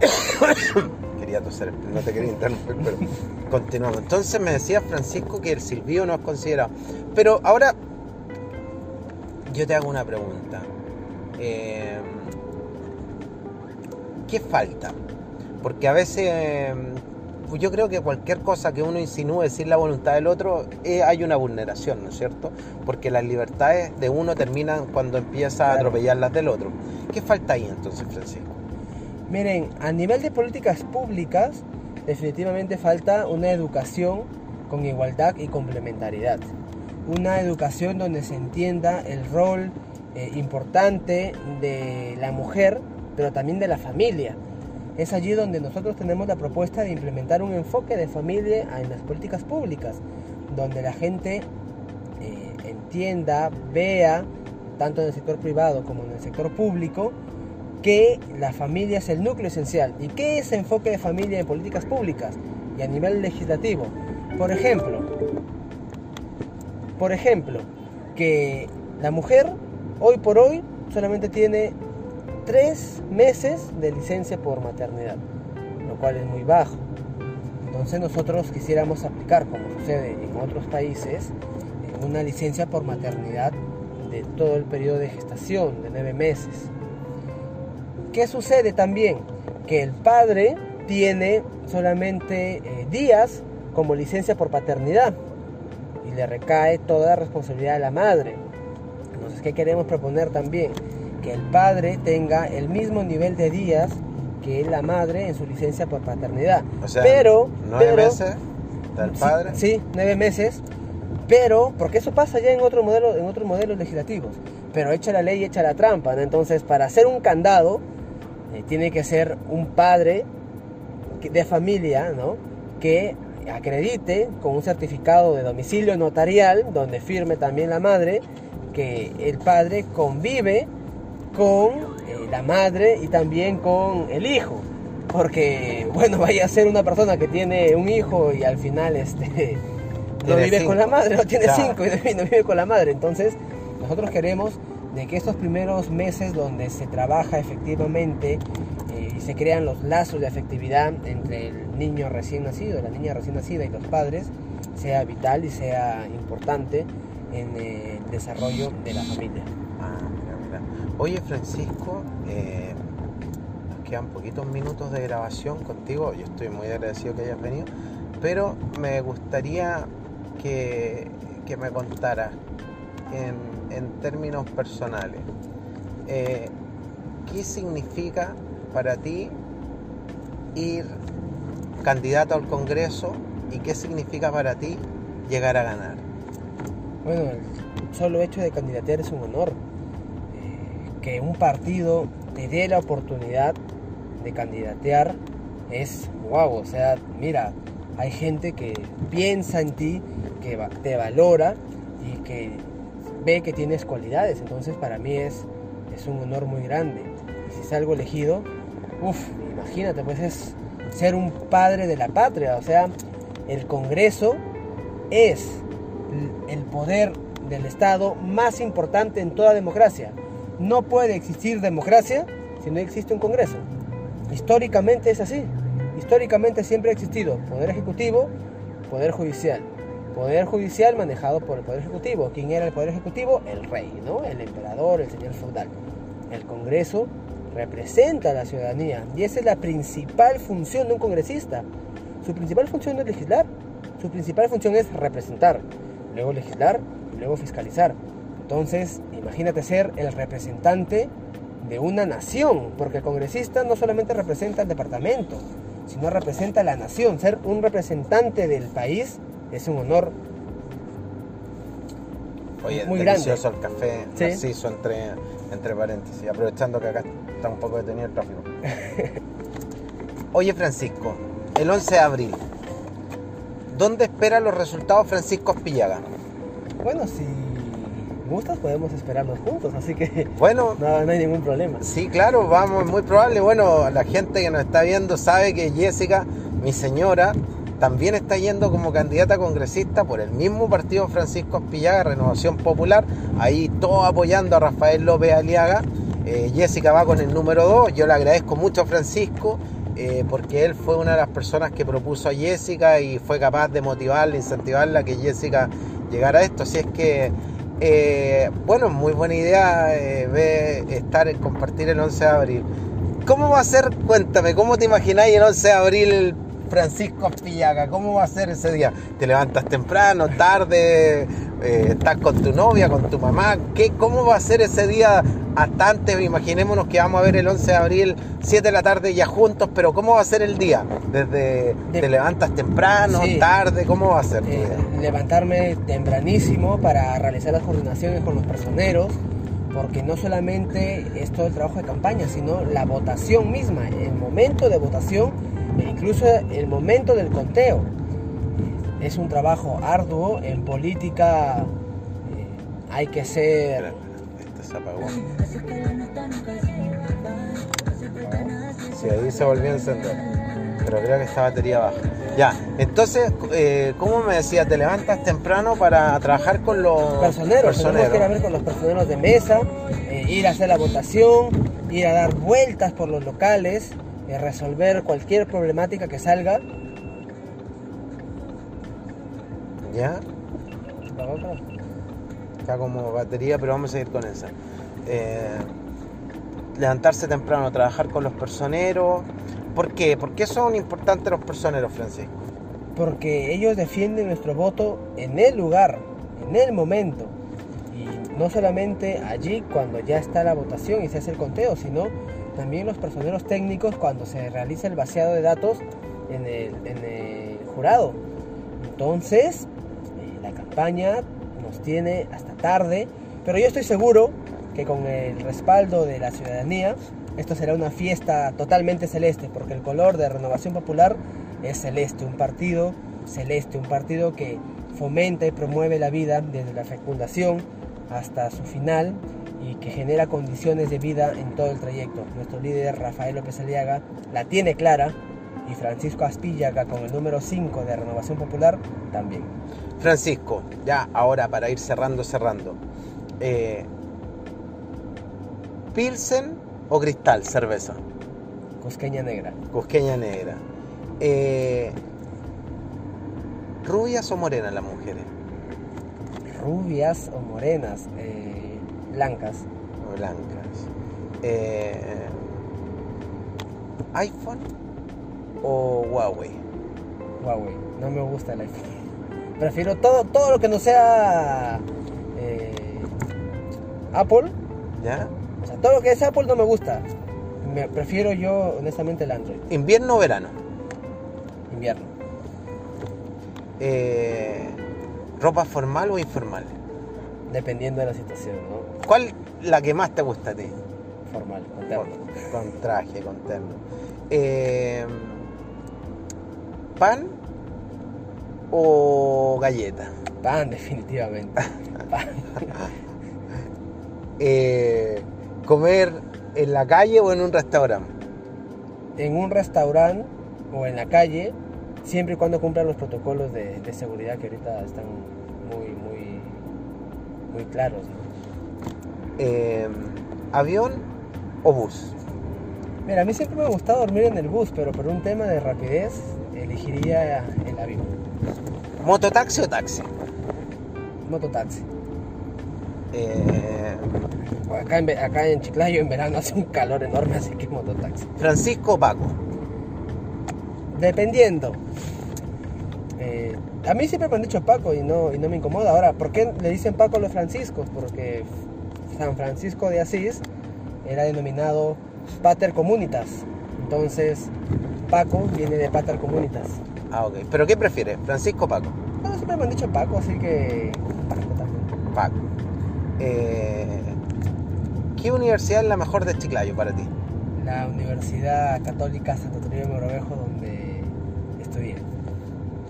quería toser, no te quería interrumpir, pero continuamos. Entonces me decía Francisco que el silbido no es considerado. Pero ahora yo te hago una pregunta. Eh, ¿Qué falta? Porque a veces eh, yo creo que cualquier cosa que uno insinúe sin la voluntad del otro, eh, hay una vulneración, ¿no es cierto? Porque las libertades de uno terminan cuando empieza a atropellar las del otro. ¿Qué falta ahí entonces, Francisco? Miren, a nivel de políticas públicas, definitivamente falta una educación con igualdad y complementariedad. Una educación donde se entienda el rol eh, importante de la mujer, pero también de la familia. Es allí donde nosotros tenemos la propuesta de implementar un enfoque de familia en las políticas públicas, donde la gente eh, entienda, vea, tanto en el sector privado como en el sector público, que la familia es el núcleo esencial. ¿Y qué es enfoque de familia en políticas públicas y a nivel legislativo? Por ejemplo, por ejemplo, que la mujer hoy por hoy solamente tiene tres meses de licencia por maternidad, lo cual es muy bajo. Entonces nosotros quisiéramos aplicar, como sucede en otros países, una licencia por maternidad de todo el periodo de gestación, de nueve meses. ¿Qué sucede también? Que el padre tiene solamente eh, días como licencia por paternidad y le recae toda la responsabilidad a la madre. Entonces, ¿qué queremos proponer también? Que el padre tenga el mismo nivel de días que la madre en su licencia por paternidad. O sea, pero, nueve meses del padre. Sí, nueve meses. Pero, porque eso pasa ya en otro modelo, en otros modelos legislativos. Pero echa la ley, echa la trampa. Entonces, para hacer un candado, eh, tiene que ser un padre de familia, ¿no? Que acredite con un certificado de domicilio notarial, donde firme también la madre, que el padre convive con eh, la madre y también con el hijo. Porque, bueno, vaya a ser una persona que tiene un hijo y al final este, no vive con la madre, no tiene cinco y no vive con la madre. Entonces, nosotros queremos de que estos primeros meses donde se trabaja efectivamente eh, y se crean los lazos de afectividad entre el niño recién nacido, la niña recién nacida y los padres, sea vital y sea importante en el desarrollo de la familia. Ah, Oye Francisco, eh, nos quedan poquitos minutos de grabación contigo, yo estoy muy agradecido que hayas venido, pero me gustaría que, que me contaras en, términos personales, eh, ¿qué significa para ti ir candidato al Congreso y qué significa para ti llegar a ganar? Bueno, el solo hecho de candidatear es un honor. Eh, que un partido te dé la oportunidad de candidatear es wow. O sea, mira, hay gente que piensa en ti, que te valora y que ve que tienes cualidades. Entonces para mí es, es un honor muy grande. Y si salgo elegido, uff, imagínate, pues es ser un padre de la patria. O sea, el Congreso es el poder del Estado más importante en toda democracia. No puede existir democracia si no existe un Congreso. Históricamente es así. Históricamente siempre ha existido poder ejecutivo, poder judicial. Poder judicial manejado por el Poder Ejecutivo. ¿Quién era el Poder Ejecutivo? El rey, ¿no? El emperador, el señor feudal. El Congreso representa a la ciudadanía y esa es la principal función de un congresista. Su principal función no es legislar, su principal función es representar, luego legislar luego fiscalizar. Entonces, imagínate ser el representante de una nación, porque el congresista no solamente representa el departamento, sino representa a la nación. Ser un representante del país es un honor Oye, muy delicioso el café, ¿Sí? entre, entre paréntesis, aprovechando que acá está un poco detenido el tráfico. Oye, Francisco, el 11 de abril, ¿dónde espera los resultados Francisco Espillaga? Bueno, si gustas podemos esperarnos juntos, así que bueno, no, no, hay ningún problema. Sí, claro, vamos, muy probable. Bueno, la gente que nos está viendo sabe que Jessica, mi señora, también está yendo como candidata congresista por el mismo partido Francisco Espillaga, Renovación Popular, ahí todo apoyando a Rafael López Aliaga. Eh, Jessica va con el número 2, yo le agradezco mucho a Francisco eh, porque él fue una de las personas que propuso a Jessica y fue capaz de motivarla, incentivarla a que Jessica llegara a esto. Así es que, eh, bueno, muy buena idea ver, estar, compartir el 11 de abril. ¿Cómo va a ser? Cuéntame, ¿cómo te imagináis el 11 de abril Francisco Aspillaga, ¿cómo va a ser ese día? ¿Te levantas temprano, tarde? Eh, ¿Estás con tu novia, con tu mamá? ¿Qué, ¿Cómo va a ser ese día hasta antes? Imaginémonos que vamos a ver el 11 de abril, 7 de la tarde ya juntos, pero ¿cómo va a ser el día? Desde te levantas temprano, tarde, ¿cómo va a ser? Eh, levantarme tempranísimo para realizar las coordinaciones con los personeros porque no solamente es todo el trabajo de campaña, sino la votación misma, el momento de votación incluso el momento del conteo. Es un trabajo arduo, en política eh, hay que ser... Este se apagó. Sí, ahí se volvió a encender, pero creo que esta batería baja. Ya, entonces, eh, ¿cómo me decía? ¿Te levantas temprano para trabajar con los personeros? Personeros. Tenemos que ir a ver con los personeros de mesa, eh, ir a hacer la votación, ir a dar vueltas por los locales, resolver cualquier problemática que salga. ¿Ya? Está como batería, pero vamos a ir con esa. Eh, levantarse temprano, trabajar con los personeros. ¿Por qué? ¿Por qué son importantes los personeros, Francisco? Porque ellos defienden nuestro voto en el lugar, en el momento. Y no solamente allí cuando ya está la votación y se hace el conteo, sino también los personeros técnicos cuando se realiza el vaciado de datos en el, jurado. Entonces, eh, la campaña nos tiene hasta tarde, pero yo estoy seguro que con el respaldo de la ciudadanía, esto será una fiesta totalmente celeste, porque el color de Renovación Popular es celeste, un partido celeste, un partido que fomenta y promueve la vida desde la fecundación hasta su final y que genera condiciones de vida en todo el trayecto. Nuestro líder Rafael López Aliaga la tiene clara y Francisco Aspillaga con el número 5 de Renovación Popular también. Francisco, ya ahora para ir cerrando, cerrando. Eh, ¿Pilsen o cristal, cerveza? Cusqueña negra. Cusqueña negra. Eh, ¿Rubias o morenas las mujeres? Rubias o morenas. Eh, blancas. Blancas. Eh, ¿iPhone o Huawei? Huawei. No me gusta el iPhone. Prefiero todo, todo lo que no sea eh, Apple. ¿Ya? O sea, todo lo que es Apple no me gusta. Me, prefiero yo, honestamente, el Android. ¿Invierno o verano? Invierno. Eh, ¿Ropa formal o informal? Dependiendo de la situación, ¿no? ¿Cuál la que más te gusta a ti? Formal, con terno. Con, con traje, con terno. Eh, ¿Pan o galleta? Pan, definitivamente. Pan. Eh, ¿Comer en la calle o en un restaurante? En un restaurante o en la calle, siempre y cuando cumplan los protocolos de, de seguridad que ahorita están muy claros. ¿no? Eh, ¿Avión o bus? Mira, a mí siempre me ha gustado dormir en el bus, pero por un tema de rapidez elegiría el avión. ¿Mototaxi o taxi? Mototaxi. Eh, Acá en, acá en Chiclayo en verano hace un calor enorme, así que mototaxi. ¿Francisco o Paco? Dependiendo. Eh, a mí siempre me han dicho Paco y no, y no me incomoda. Ahora, ¿por qué le dicen Paco a los franciscos? Porque San Francisco de Asís era denominado Pater Comunitas. Entonces, Paco viene de Pater Comunitas. Ah, ok. ¿Pero qué prefieres? ¿Francisco o Paco? No, siempre me han dicho Paco, así que Paco también. Paco. Eh, ¿Qué universidad es la mejor de Chiclayo para ti? La Universidad Católica Santo Toribio de Mogrovejo, donde estudié.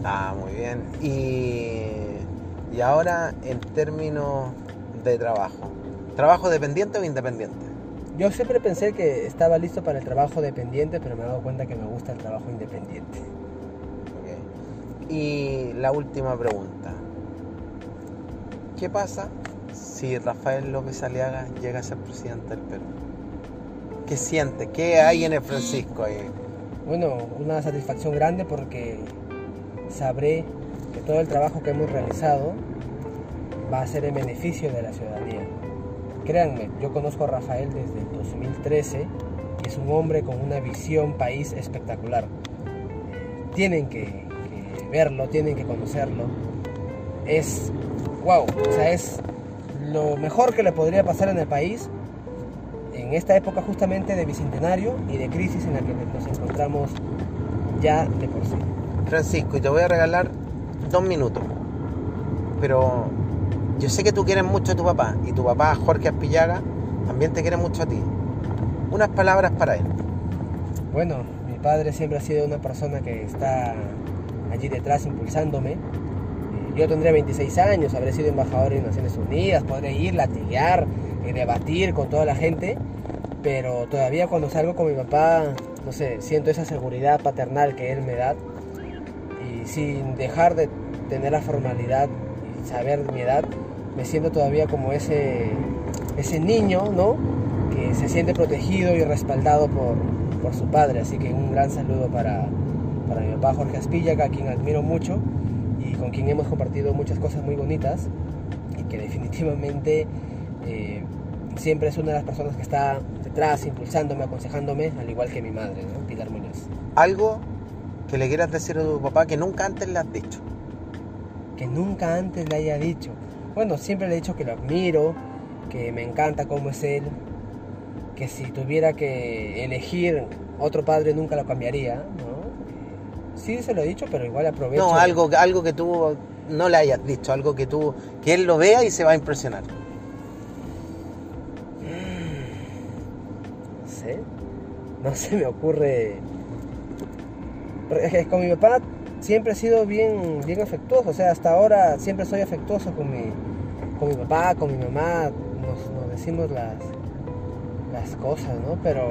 Ah, muy bien. Y, y ahora en términos de trabajo. ¿Trabajo dependiente o independiente? Yo siempre pensé que estaba listo para el trabajo dependiente, pero me he dado cuenta que me gusta el trabajo independiente. Y la última pregunta. ¿Qué pasa si Rafael López Aliaga llega a ser presidente del Perú? ¿Qué siente? ¿Qué hay en el Francisco ahí? Bueno, una satisfacción grande porque sabré que todo el trabajo que hemos realizado va a ser en beneficio de la ciudadanía. Créanme, yo conozco a Rafael desde el 2013 y es un hombre con una visión país espectacular. Tienen que, verlo, tienen que conocerlo. Es, wow, o sea, es lo mejor que le podría pasar en el país en esta época justamente de bicentenario y de crisis en la que nos encontramos ya de por sí. Francisco, y te voy a regalar dos minutos. Pero yo sé que tú quieres mucho a tu papá y tu papá, Jorge Aspillaga, también te quiere mucho a ti. Unas palabras para él. Bueno, mi padre siempre ha sido una persona que está allí detrás impulsándome. Eh, Yo tendría 26 años, habré sido embajador en Naciones Unidas, podré ir, latigar, eh, debatir con toda la gente, pero todavía cuando salgo con mi papá, no sé, siento esa seguridad paternal que él me da y sin dejar de tener la formalidad y saber mi edad, me siento todavía como ese, ese niño, ¿no? Que se siente protegido y respaldado por, por su padre. Así que un gran saludo para, para mi papá Jorge Aspillaga, a quien admiro mucho y con quien hemos compartido muchas cosas muy bonitas y que definitivamente eh, siempre es una de las personas que está detrás, impulsándome, aconsejándome, al igual que mi madre, ¿no? Pilar Muñoz. Algo que le quieras decir a tu papá que nunca antes le has dicho. que nunca antes le haya dicho. Bueno, siempre le he dicho que lo admiro, que me encanta cómo es él, que si tuviera que elegir otro padre nunca lo cambiaría, ¿no? Sí se lo he dicho, pero igual aprovecho. No, algo, algo que tú no le hayas dicho, algo que tú, que él lo vea y se va a impresionar. No sé, no se me ocurre. Que con mi papá siempre he sido bien, bien afectuoso, o sea, hasta ahora siempre soy afectuoso con mi, con mi papá, con mi mamá, nos, nos decimos las, las cosas, ¿no? Pero,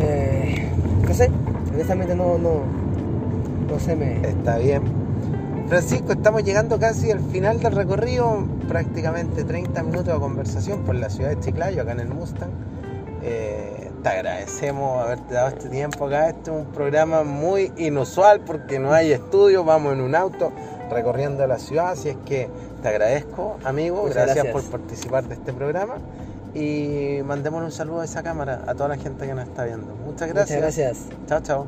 eh, no sé, honestamente no, no, no se me... Está bien. Francisco, estamos llegando casi al final del recorrido, prácticamente 30 minutos de conversación por la ciudad de Chiclayo, acá en el Mustang. Eh, te agradecemos haberte dado este tiempo acá. Este es un programa muy inusual porque no hay estudio, vamos en un auto recorriendo la ciudad, así es que te agradezco, amigo, gracias, gracias. por participar de este programa y mandémosle un saludo a esa cámara, a toda la gente que nos está viendo. Muchas gracias. Muchas gracias. Chao, chao.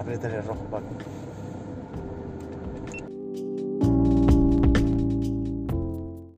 Apriétale rojo, Paco.